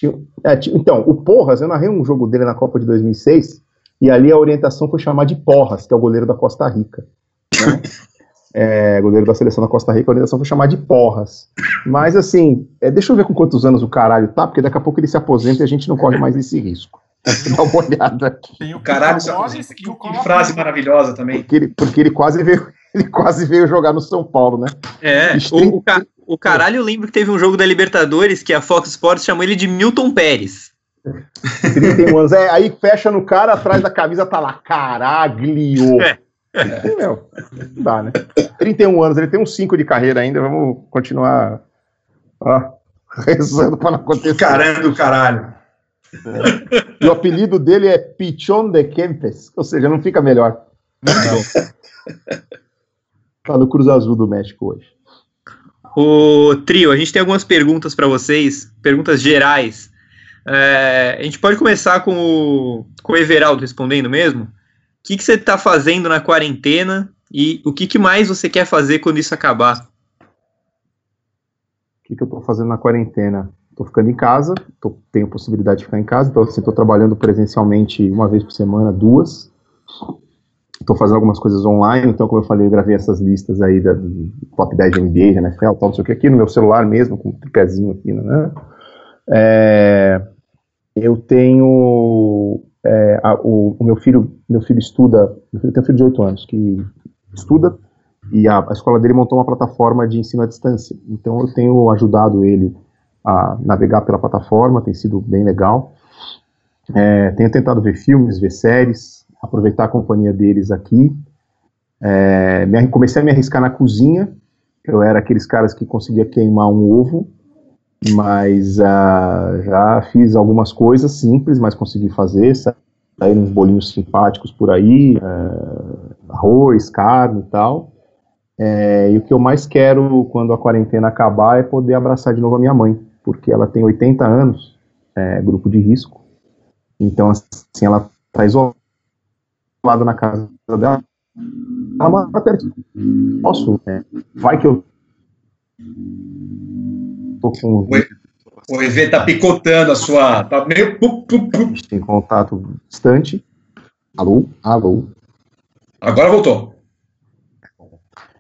Porras. É, então, o Porras, eu narrei um jogo dele na Copa de 2006 e ali a orientação foi chamar de Porras, que é o goleiro da Costa Rica. Né? é, goleiro da seleção da Costa Rica, a orientação foi chamar de Porras. Mas assim, é, deixa eu ver com quantos anos o caralho tá, porque daqui a pouco ele se aposenta e a gente não corre mais esse risco. Dá uma olhada aqui. Tem o caralho, que, que, que frase maravilhosa também. Porque ele, porque ele quase veio, ele quase veio jogar no São Paulo, né? É, o, o, o caralho, eu lembro que teve um jogo da Libertadores que a Fox Sports chamou ele de Milton Pérez. 31 anos. É, aí fecha no cara, atrás da camisa tá lá, caraglio. É. É, meu, não dá, né? 31 anos, ele tem uns 5 de carreira ainda, vamos continuar ó, rezando para não acontecer. Caramba do caralho. É. E o apelido dele é Pichon de Kempes, ou seja, não fica melhor. Muito bom. Tá no Cruz Azul do México hoje. O trio, a gente tem algumas perguntas para vocês, perguntas gerais. É, a gente pode começar com o, com o Everaldo respondendo mesmo. O que, que você está fazendo na quarentena e o que, que mais você quer fazer quando isso acabar? O que, que eu estou fazendo na quarentena? Estou ficando em casa, tô, tenho possibilidade de ficar em casa, então assim, estou trabalhando presencialmente uma vez por semana, duas. Estou fazendo algumas coisas online, então, como eu falei, eu gravei essas listas aí da top 10 de NBA, NFL, tal, não sei o que, aqui no meu celular mesmo, com um tripézinho aqui, né? É, eu tenho. É, a, o, o, meu filho meu filho estuda, meu filho tem um filho de 8 anos que estuda e a, a escola dele montou uma plataforma de ensino à distância. Então eu tenho ajudado ele a navegar pela plataforma, tem sido bem legal. É, tenho tentado ver filmes, ver séries, aproveitar a companhia deles aqui. É, me, comecei a me arriscar na cozinha. Eu era aqueles caras que conseguia queimar um ovo, mas uh, já fiz algumas coisas simples, mas consegui fazer. Saíram uns bolinhos simpáticos por aí, uh, arroz, carne e tal. É, e o que eu mais quero quando a quarentena acabar é poder abraçar de novo a minha mãe, porque ela tem 80 anos, é, grupo de risco. Então, assim, ela está isolada lado na casa dela. Ela mora perto. Posso? É, vai que eu. Tô com. O EV tá picotando a sua. Tá meio. A gente tem contato distante. Alô? Alô? Agora voltou.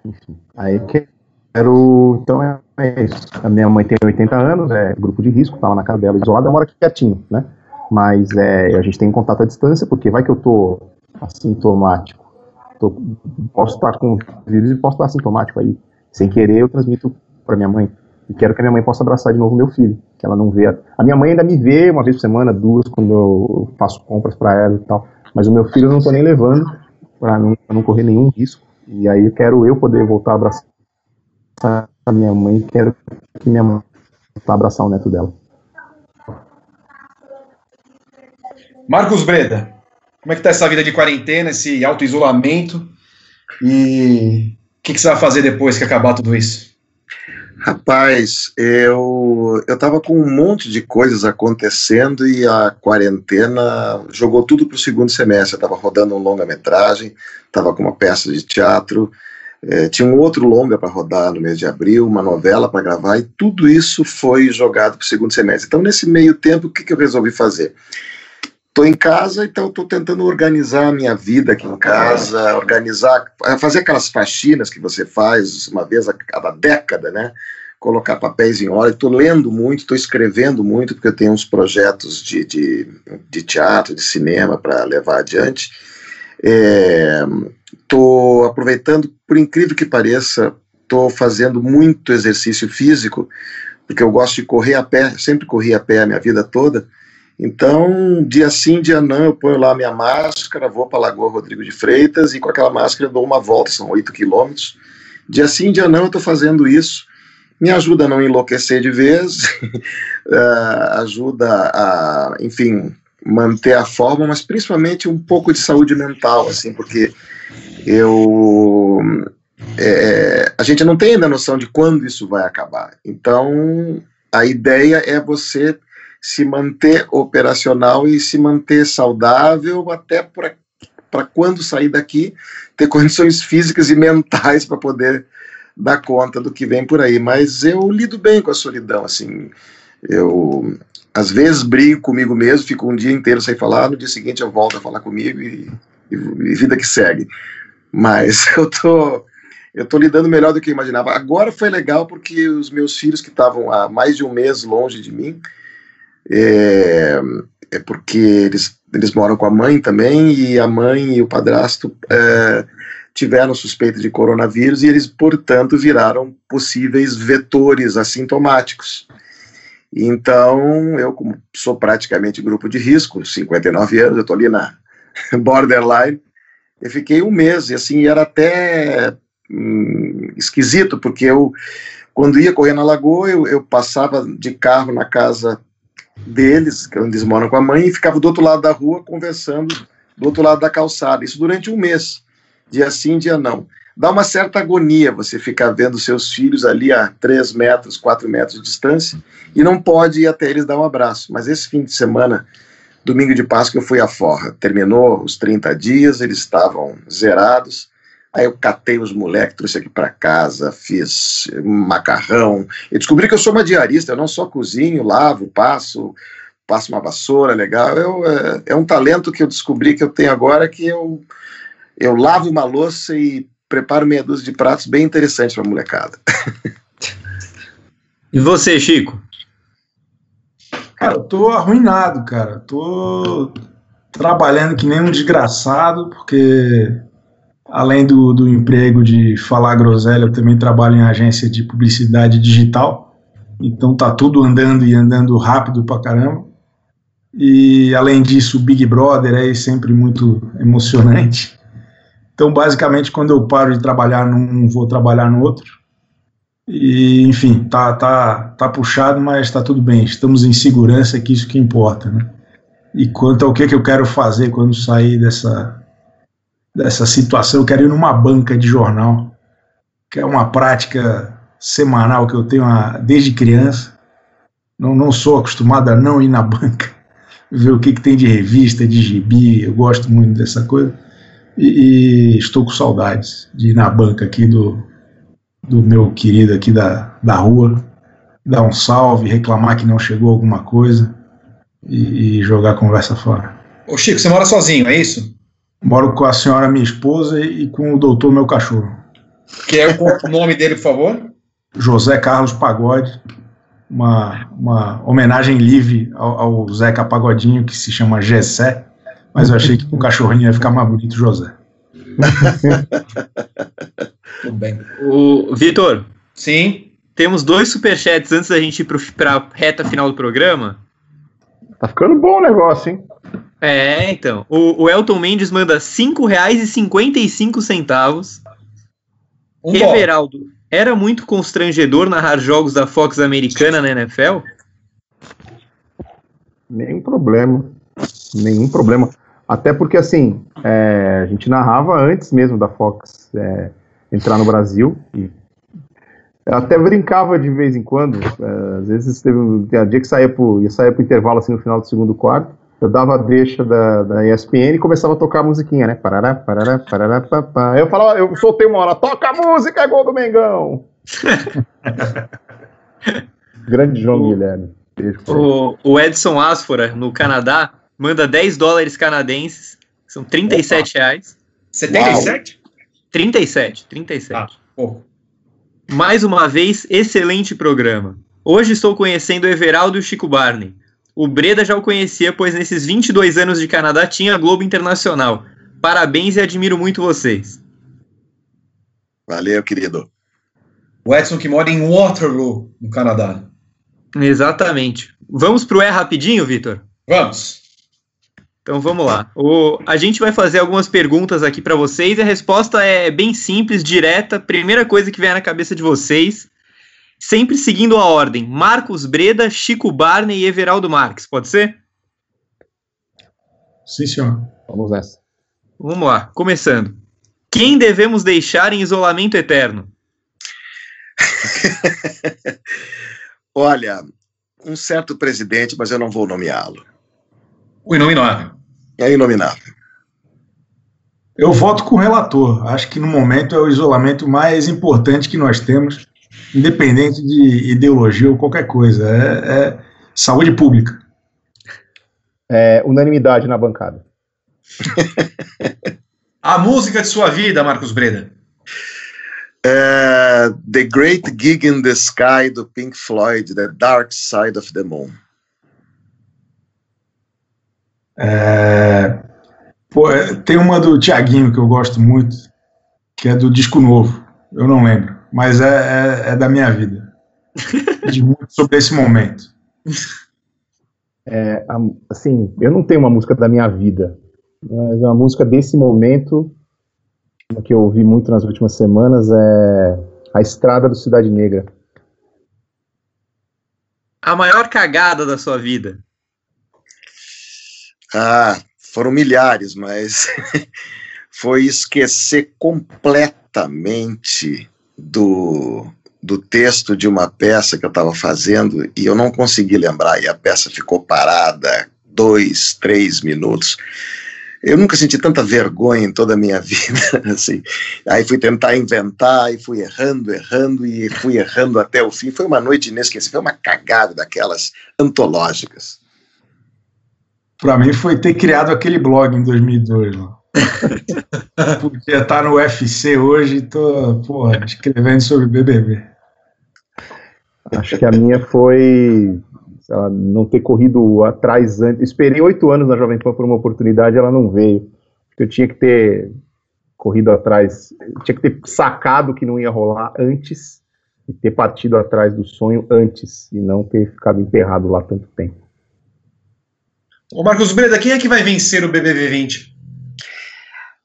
Enfim. Aí quero. Então é, é isso. A minha mãe tem 80 anos, é grupo de risco, tá lá na casa dela isolada, mora aqui quietinho, né? Mas é, a gente tem contato à distância, porque vai que eu tô assintomático. Tô, posso estar com vírus e posso estar assintomático aí. Sem querer, eu transmito para minha mãe. E quero que a minha mãe possa abraçar de novo meu filho, que ela não vê. A minha mãe ainda me vê uma vez por semana, duas, quando eu faço compras para ela e tal. Mas o meu filho eu não tô nem levando para não, não correr nenhum risco. E aí eu quero eu poder voltar a abraçar a minha mãe, quero que minha mãe possa abraçar o neto dela. Marcos Breda, como é que tá essa vida de quarentena, esse auto-isolamento? E o que, que, você vai fazer depois que acabar tudo isso? Rapaz, eu eu tava com um monte de coisas acontecendo e a quarentena jogou tudo para o segundo semestre. Eu tava rodando um longa-metragem, tava com uma peça de teatro, é, tinha um outro longa para rodar no mês de abril, uma novela para gravar, e tudo isso foi jogado para o segundo semestre. Então, nesse meio tempo, o que, que eu resolvi fazer? Estou em casa, então estou tentando organizar a minha vida aqui em casa, organizar, fazer aquelas faxinas que você faz uma vez a cada década, né? Colocar papéis em ordem. Estou lendo muito, estou escrevendo muito, porque eu tenho uns projetos de, de, de teatro, de cinema para levar adiante. Estou é, aproveitando, por incrível que pareça, estou fazendo muito exercício físico, porque eu gosto de correr a pé, sempre corri a pé a minha vida toda. Então, dia sim, dia não, eu ponho lá minha máscara, vou para a Lagoa Rodrigo de Freitas e com aquela máscara eu dou uma volta, são oito quilômetros. Dia sim, dia não, eu estou fazendo isso me ajuda a não enlouquecer de vez, uh, ajuda a, enfim, manter a forma, mas principalmente um pouco de saúde mental, assim, porque eu é, a gente não tem ainda noção de quando isso vai acabar. Então, a ideia é você se manter operacional e se manter saudável até para quando sair daqui ter condições físicas e mentais para poder dar conta do que vem por aí. Mas eu lido bem com a solidão, assim. Eu às vezes brigo comigo mesmo, fico um dia inteiro sem falar, no dia seguinte eu volto a falar comigo e, e, e vida que segue. Mas eu tô eu tô lidando melhor do que eu imaginava. Agora foi legal porque os meus filhos que estavam há mais de um mês longe de mim, é, é porque eles, eles moram com a mãe também, e a mãe e o padrasto é, tiveram suspeita de coronavírus e eles, portanto, viraram possíveis vetores assintomáticos. Então, eu, como sou praticamente grupo de risco, 59 anos, eu estou ali na borderline, eu fiquei um mês, e assim, era até hum, esquisito, porque eu, quando ia correr na lagoa, eu, eu passava de carro na casa deles, é onde eles moram com a mãe, e ficava do outro lado da rua conversando do outro lado da calçada. Isso durante um mês, dia sim, dia não. Dá uma certa agonia você ficar vendo seus filhos ali a 3 metros, 4 metros de distância e não pode ir até eles dar um abraço. Mas esse fim de semana, domingo de Páscoa, eu fui à forra. Terminou os 30 dias, eles estavam zerados. Aí eu catei os moleques, trouxe aqui para casa, fiz macarrão. E descobri que eu sou uma diarista, eu não só cozinho, lavo, passo, passo uma vassoura legal. Eu, é, é um talento que eu descobri que eu tenho agora que eu, eu lavo uma louça e preparo meia dúzia de pratos bem interessantes para a molecada. E você, Chico? Cara, eu tô arruinado, cara. Tô trabalhando que nem um desgraçado, porque além do, do emprego de falar groselha, eu também trabalho em agência de publicidade digital. Então tá tudo andando e andando rápido pra caramba. E além disso, o Big Brother é sempre muito emocionante. Então, basicamente, quando eu paro de trabalhar num, vou trabalhar no outro. E, enfim, tá, tá, tá puxado, mas tá tudo bem. Estamos em segurança, que isso que importa, né? E quanto ao que, que eu quero fazer quando sair dessa, dessa situação. Eu quero ir numa banca de jornal, que é uma prática semanal que eu tenho desde criança. Não, não sou acostumado a não ir na banca, ver o que, que tem de revista, de gibi. Eu gosto muito dessa coisa. E, e, estou com saudades de ir na banca aqui do, do meu querido aqui da, da rua, dar um salve, reclamar que não chegou alguma coisa e, e jogar a conversa fora. Ô Chico, você mora sozinho, é isso? Moro com a senhora, minha esposa, e com o doutor, meu cachorro. Que é o nome dele, por favor? José Carlos Pagode. Uma, uma homenagem livre ao, ao Zeca Pagodinho, que se chama Gessé. Mas eu achei que com o cachorrinho ia ficar mais bonito, José. Tudo bem. O Vitor. Sim. Temos dois superchats antes da gente ir para a reta final do programa. Tá ficando bom o negócio, hein? É, então. O, o Elton Mendes manda R$ 5,55. Um Everaldo, bom. era muito constrangedor narrar jogos da Fox americana na NFL? Nenhum problema. Nenhum problema. Até porque, assim, é, a gente narrava antes mesmo da Fox é, entrar no Brasil. E eu até brincava de vez em quando. É, às vezes teve um dia que saía pro, ia sair pro intervalo assim, no final do segundo quarto eu dava a deixa da, da ESPN e começava a tocar a musiquinha, né? Parará, parará, parará, papá. Eu falava, eu soltei uma hora, toca a música, é gol do Mengão! Grande João o, Guilherme. O, o, Edson Asfora, no Canadá, manda 10 dólares canadenses, são 37 Opa. reais. 77? 37, 37. Ah, pouco. Mais uma vez, excelente programa. Hoje estou conhecendo o Everaldo e o Chico Barney. O Breda já o conhecia, pois nesses 22 anos de Canadá tinha Globo Internacional. Parabéns e admiro muito vocês. Valeu, querido. O Edson que mora em Waterloo, no Canadá. Exatamente. Vamos pro E rapidinho, Vitor? Vamos. Então vamos lá. O, a gente vai fazer algumas perguntas aqui para vocês e a resposta é bem simples, direta. Primeira coisa que vem na cabeça de vocês. Sempre seguindo a ordem: Marcos Breda, Chico Barney e Everaldo Marques. Pode ser? Sim, senhor. Vamos nessa. Vamos lá, começando. Quem devemos deixar em isolamento eterno? Olha, um certo presidente, mas eu não vou nomeá-lo. O inominável. É inominável. Eu voto com o relator. Acho que no momento é o isolamento mais importante que nós temos, independente de ideologia ou qualquer coisa. É, é saúde pública. É, unanimidade na bancada. A música de sua vida, Marcos Breda. É, the Great Gig in the Sky do Pink Floyd, The Dark Side of the Moon. É, pô, é, tem uma do Tiaguinho que eu gosto muito, que é do disco novo. Eu não lembro, mas é, é, é da minha vida. Diz muito sobre esse momento. É, assim, eu não tenho uma música da minha vida, mas uma música desse momento, que eu ouvi muito nas últimas semanas, é A Estrada do Cidade Negra. A maior cagada da sua vida. Ah, foram milhares, mas foi esquecer completamente do, do texto de uma peça que eu estava fazendo e eu não consegui lembrar, e a peça ficou parada dois, três minutos. Eu nunca senti tanta vergonha em toda a minha vida, assim. Aí fui tentar inventar e fui errando, errando e fui errando até o fim. Foi uma noite inesquecível, foi uma cagada daquelas antológicas. Pra mim foi ter criado aquele blog em 2002 lá. Podia estar no UFC hoje e tô, porra, escrevendo sobre BBB. Acho que a minha foi sei lá, não ter corrido atrás antes. Esperei oito anos na Jovem Pan por uma oportunidade, ela não veio. Eu tinha que ter corrido atrás, tinha que ter sacado que não ia rolar antes e ter partido atrás do sonho antes e não ter ficado emperrado lá tanto tempo. Ô Marcos Breda, quem é que vai vencer o BBB 20?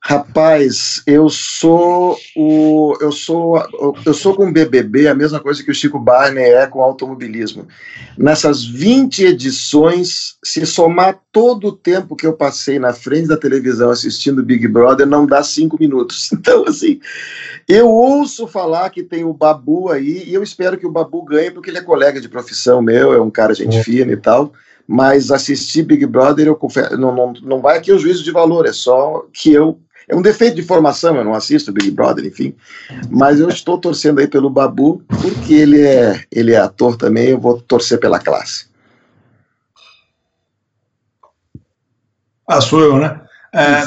Rapaz, eu sou o eu sou eu sou com o BBB a mesma coisa que o Chico Barney é com o automobilismo. Nessas 20 edições, se somar todo o tempo que eu passei na frente da televisão assistindo Big Brother, não dá cinco minutos. Então, assim, eu ouço falar que tem o Babu aí e eu espero que o Babu ganhe porque ele é colega de profissão meu, é um cara gente fina e tal. Mas assistir Big Brother, eu confesso, não, não, não vai aqui o juízo de valor, é só que eu é um defeito de formação, eu não assisto Big Brother, enfim. Mas eu estou torcendo aí pelo Babu, porque ele é, ele é ator também, eu vou torcer pela classe. Ah, sou eu, né? É,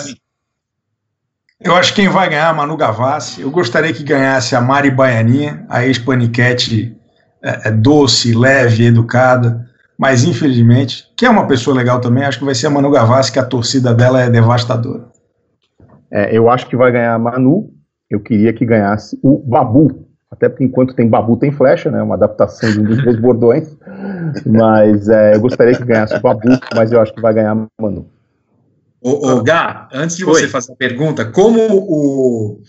eu acho que quem vai ganhar é a Manu Gavassi. Eu gostaria que ganhasse a Mari Baianinha, a ex-paniquete é, é doce, leve, educada. Mas, infelizmente, que é uma pessoa legal também, acho que vai ser a Manu Gavassi, que a torcida dela é devastadora. É, eu acho que vai ganhar a Manu. Eu queria que ganhasse o Babu. Até porque enquanto tem Babu tem flecha, né? Uma adaptação de um dos dois bordões. Mas é, eu gostaria que ganhasse o Babu, mas eu acho que vai ganhar a Manu. Ô, ô Gá, antes de você Oi. fazer a pergunta, como o,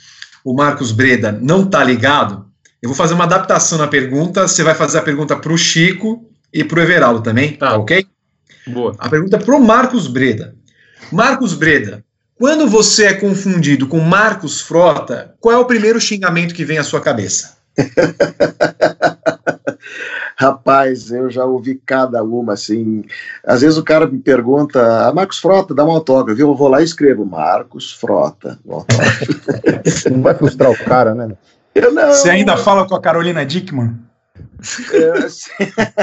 o Marcos Breda não tá ligado, eu vou fazer uma adaptação na pergunta. Você vai fazer a pergunta para o Chico e para o Everaldo também, Tá. tá ok? Boa. A pergunta é pro Marcos Breda. Marcos Breda, quando você é confundido com Marcos Frota, qual é o primeiro xingamento que vem à sua cabeça? Rapaz, eu já ouvi cada uma, assim. Às vezes o cara me pergunta, ah, Marcos Frota, dá um autógrafo? Eu vou lá e escrevo, Marcos Frota. um. Não vai frustrar o cara, né? Eu não. Você ainda fala com a Carolina Dickman? É, assim,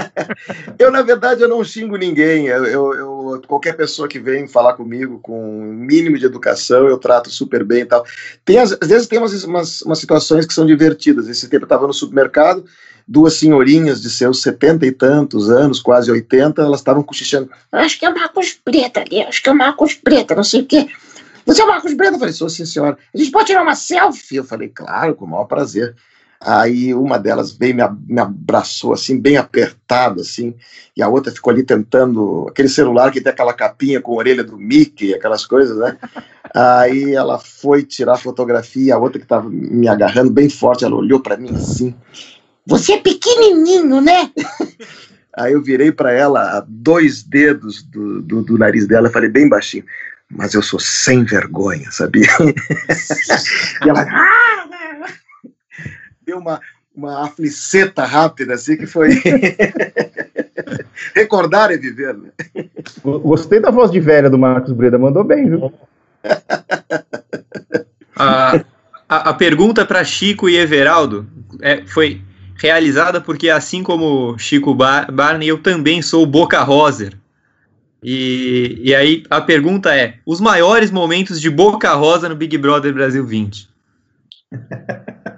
eu, na verdade, eu não xingo ninguém. Eu, eu- qualquer pessoa que vem falar comigo com um mínimo de educação, eu trato super bem e tal. Tem, às, às vezes tem umas, umas, umas situações que são divertidas. Esse tempo eu estava no supermercado, duas senhorinhas de seus setenta e tantos anos, quase 80, elas estavam cochichando. Acho que é o Marcos Preta ali, acho que é o Marcos Preta, não sei o quê. Você é o Marcos Breda? Eu falei, sou sim, senhora. A gente pode tirar uma selfie? Eu falei, claro, com o maior prazer. Aí uma delas veio, me, me abraçou assim, bem apertado, assim, e a outra ficou ali tentando, aquele celular que tem aquela capinha com a orelha do Mickey, aquelas coisas, né? Aí ela foi tirar a fotografia, a outra que estava me agarrando bem forte, ela olhou para mim assim, Você é pequenininho, né? Aí eu virei para ela a dois dedos do, do, do nariz dela falei bem baixinho, mas eu sou sem vergonha, sabia? e ela deu uma, uma afliceta rápida, assim, que foi. Recordar é viver, né? Gostei da voz de velha do Marcos Breda, mandou bem, viu? A, a, a pergunta para Chico e Everaldo é, foi realizada porque, assim como Chico Bar Barney, eu também sou Boca Roser. E, e aí a pergunta é: os maiores momentos de Boca Rosa no Big Brother Brasil 20?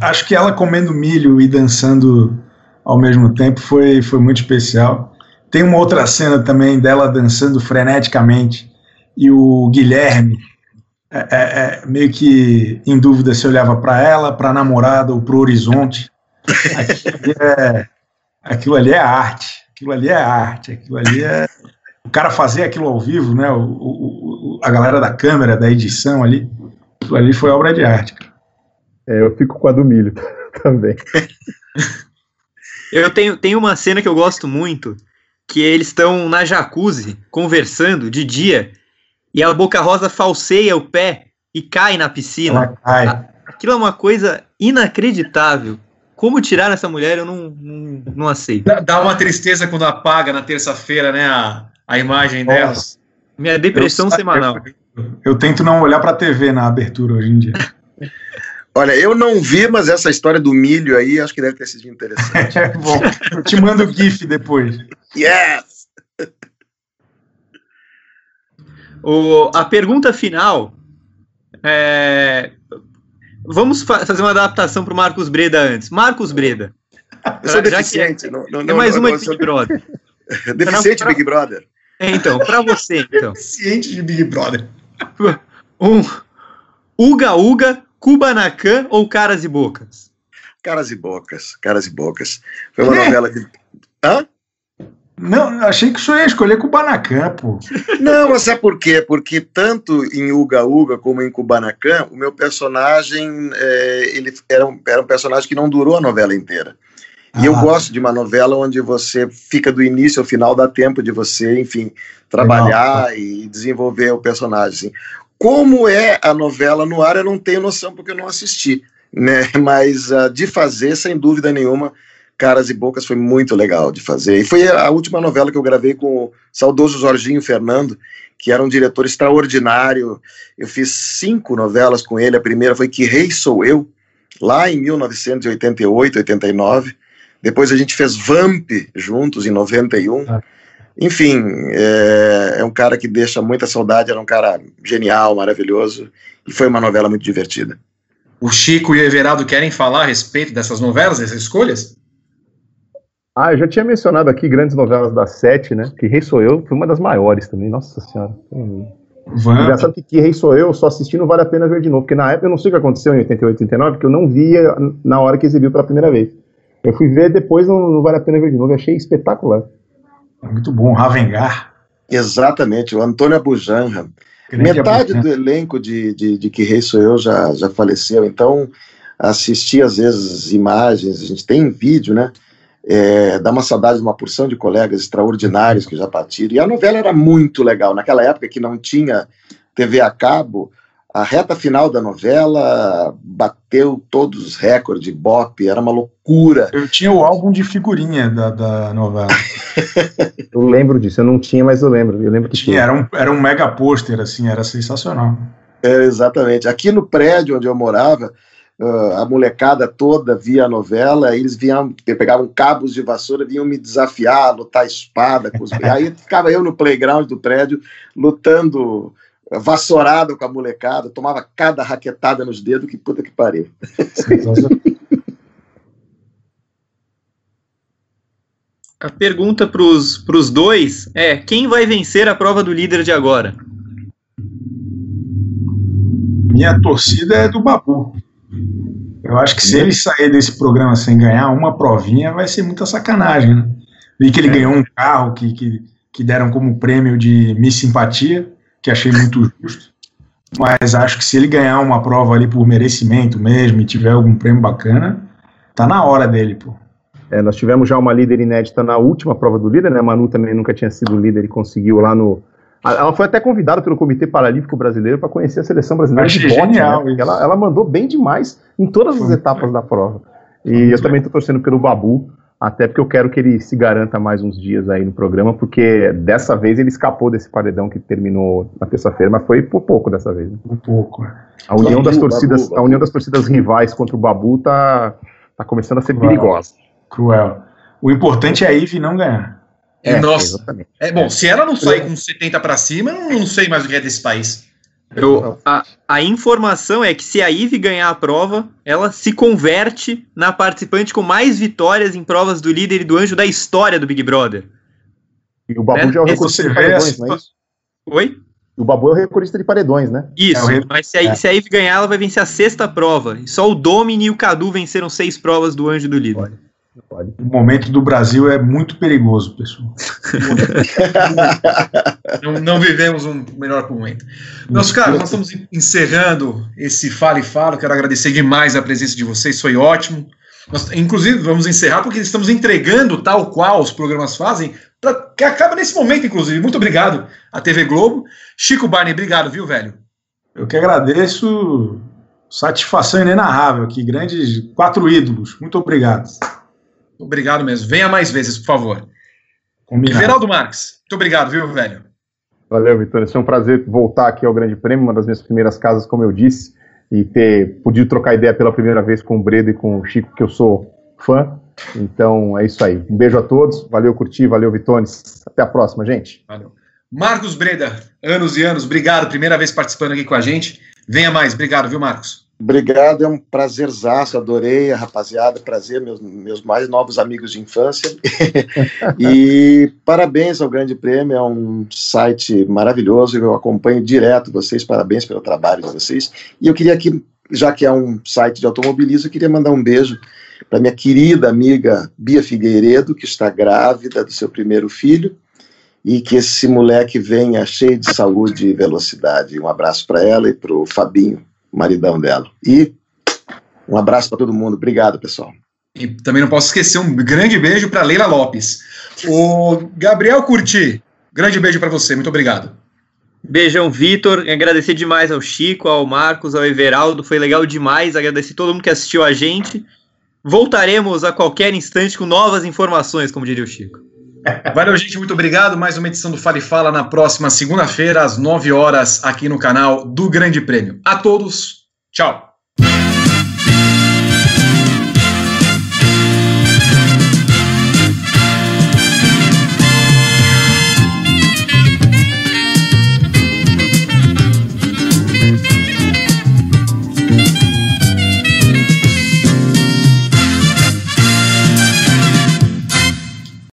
Acho que ela comendo milho e dançando ao mesmo tempo foi, foi muito especial. Tem uma outra cena também dela dançando freneticamente e o Guilherme é, é, é meio que em dúvida se olhava para ela, para a namorada ou para o horizonte. Aquilo é, aquilo ali é arte. Aquilo ali é arte. Aquilo ali é o cara fazer aquilo ao vivo, né? O, o, a galera da câmera, da edição ali, aquilo ali foi obra de arte. É, eu fico com a do milho também. eu tenho, tenho uma cena que eu gosto muito, que eles estão na jacuzzi conversando de dia e a Boca Rosa falseia o pé e cai na piscina. Cai. Aquilo é uma coisa inacreditável. Como tirar essa mulher, eu não, não, não aceito. Dá uma tristeza quando apaga na terça-feira, né, a, a imagem delas. Minha depressão eu, semanal. Eu, eu, tento não olhar para a TV na abertura hoje em dia. Olha, eu não vi, mas essa história do milho aí acho que deve ter sido interessante. é bom, eu te mando o GIF depois. Yes! O, a pergunta final é, Vamos fa fazer uma adaptação para o Marcos Breda antes. Marcos Breda. Eu sou deficiente. É, não, não, é mais não, uma de Big Brother. deficiente pra, Big Brother. É, então, para você, então. Deficiente de Big Brother. Um Uga Uga, Kubanacan ou Caras e Bocas? Caras e Bocas, Caras e Bocas. Foi uma é. novela de. Hã? Não, achei que o senhor ia escolher Kubanacan, pô. Não, mas sabe por quê? Porque tanto em Uga Uga como em Kubanacan, o meu personagem é, ele era um, era um personagem que não durou a novela inteira. E ah. eu gosto de uma novela onde você fica do início ao final, dá tempo de você, enfim, trabalhar Legal. e desenvolver o personagem. Assim. Como é a novela no ar, eu não tenho noção porque eu não assisti, né? Mas uh, de fazer, sem dúvida nenhuma, Caras e Bocas foi muito legal de fazer. E foi a última novela que eu gravei com o saudoso Jorginho Fernando, que era um diretor extraordinário. Eu fiz cinco novelas com ele. A primeira foi Que Rei Sou Eu, lá em 1988, 89. Depois a gente fez Vamp juntos em 91. Ah. Enfim, é, é um cara que deixa muita saudade. Era um cara genial, maravilhoso. E foi uma novela muito divertida. O Chico e o Everaldo querem falar a respeito dessas novelas, dessas escolhas? Ah, eu já tinha mencionado aqui grandes novelas da Sete, né? Que Rei Sou Eu foi uma das maiores também, nossa senhora. Vamos. Engraçado que, que Rei Sou Eu só assisti não vale a pena ver de novo, porque na época eu não sei o que aconteceu em 88, 89, que eu não via na hora que exibiu pela primeira vez. Eu fui ver depois, não, não vale a pena ver de novo, eu achei espetacular. Muito bom, Ravengar. Exatamente, o Antônio Abujanra. Metade do elenco de, de, de Que Rei Sou Eu já, já faleceu, então assisti às vezes imagens, a gente tem vídeo, né? é, dá uma saudade de uma porção de colegas extraordinários que já partiram. E a novela era muito legal. Naquela época que não tinha TV a cabo, a reta final da novela bateu todos os recordes, Bop, era uma loucura. Eu tinha o álbum de figurinha da, da novela. eu lembro disso, eu não tinha, mas eu lembro. Eu lembro que tinha. tinha. Era, um, era um mega pôster, assim, era sensacional. É, exatamente. Aqui no prédio onde eu morava, uh, a molecada toda via a novela, eles vinham, pegavam cabos de vassoura, vinham me desafiar, lutar espada. Com os... aí ficava eu no playground do prédio, lutando vassourado com a molecada, tomava cada raquetada nos dedos, que puta que pariu. A pergunta para os dois é: quem vai vencer a prova do líder de agora? Minha torcida é do Babu. Eu acho que se ele sair desse programa sem ganhar uma provinha, vai ser muita sacanagem, né? Vi que ele é. ganhou um carro que, que, que deram como prêmio de Miss Simpatia, que achei muito justo. Mas acho que se ele ganhar uma prova ali por merecimento mesmo e tiver algum prêmio bacana, Tá na hora dele, pô. É, nós tivemos já uma líder inédita na última prova do líder, né? A Manu também nunca tinha sido líder e conseguiu lá no. Ela foi até convidada pelo Comitê Paralímpico Brasileiro para conhecer a seleção brasileira Achei de bote, genial né? ela, ela mandou bem demais em todas as etapas da prova. E eu também estou torcendo pelo Babu, até porque eu quero que ele se garanta mais uns dias aí no programa, porque dessa vez ele escapou desse paredão que terminou na terça-feira, mas foi por pouco dessa vez. né? Um pouco. é. A união Babu, das torcidas, Babu, Babu. a união das torcidas rivais contra o Babu tá, tá começando a ser Uau. perigosa. Cruel. O importante é a Ivy não ganhar. É, Nossa. exatamente. É bom, se ela não sair com 70 pra cima, eu não sei mais o que é desse país. Eu, a, a informação é que se a Ive ganhar a prova, ela se converte na participante com mais vitórias em provas do líder e do anjo da história do Big Brother. E o Babu É, já é o recordista de paredões, não é isso? Oi? E o Babu é o recordista de paredões, né? Isso, É, mas se a, é. se a Ive ganhar, ela vai vencer a sexta prova. E só o Domini e o Cadu venceram seis provas do anjo do líder. Pode. O momento do Brasil é muito perigoso, pessoal. Não, não vivemos um melhor momento. Meus caros, nós estamos encerrando esse Fala e Fala. Quero agradecer demais a presença de vocês, foi ótimo. Nós, inclusive, vamos encerrar porque estamos entregando tal qual os programas fazem, pra, que acaba nesse momento, inclusive. Muito obrigado à TV Globo. Chico Barney, obrigado, viu, velho? Eu que agradeço. Satisfação inenarrável aqui. Grandes quatro ídolos. Muito obrigado. Obrigado mesmo. Venha mais vezes, por favor. Combinado. Geraldo Marques, muito obrigado, viu, velho? Valeu, Vitória. Foi um prazer voltar aqui ao Grande Prêmio, uma das minhas primeiras casas, como eu disse, e ter podido trocar ideia pela primeira vez com o Bredo e com o Chico, que eu sou fã. Então é isso aí. Um beijo a todos. Valeu, curti. Valeu, Vitones. Até a próxima, gente. Valeu. Marcos Breda, anos e anos, obrigado. Primeira vez participando aqui com a gente. Venha mais, obrigado, viu, Marcos? Obrigado, é um prazerzaço, adorei rapaziada, prazer, meus, meus mais novos amigos de infância. e parabéns ao Grande Prêmio, é um site maravilhoso, eu acompanho direto vocês, parabéns pelo trabalho de vocês. E eu queria aqui, já que é um site de automobilismo, eu queria mandar um beijo para minha querida amiga Bia Figueiredo, que está grávida do seu primeiro filho, e que esse moleque venha cheio de saúde e velocidade. Um abraço para ela e para o Fabinho maridão dela. E um abraço para todo mundo. Obrigado, pessoal. E também não posso esquecer um grande beijo para Leila Lopes. O Gabriel Curti, grande beijo para você, muito obrigado. Beijão, Vitor. Agradecer demais ao Chico, ao Marcos, ao Everaldo. Foi legal demais. Agradecer todo mundo que assistiu a gente. Voltaremos a qualquer instante com novas informações, como diria o Chico. Valeu, gente, muito obrigado. Mais uma edição do Fale Fala na próxima segunda-feira, às 9 horas, aqui no canal do Grande Prêmio. A todos, tchau.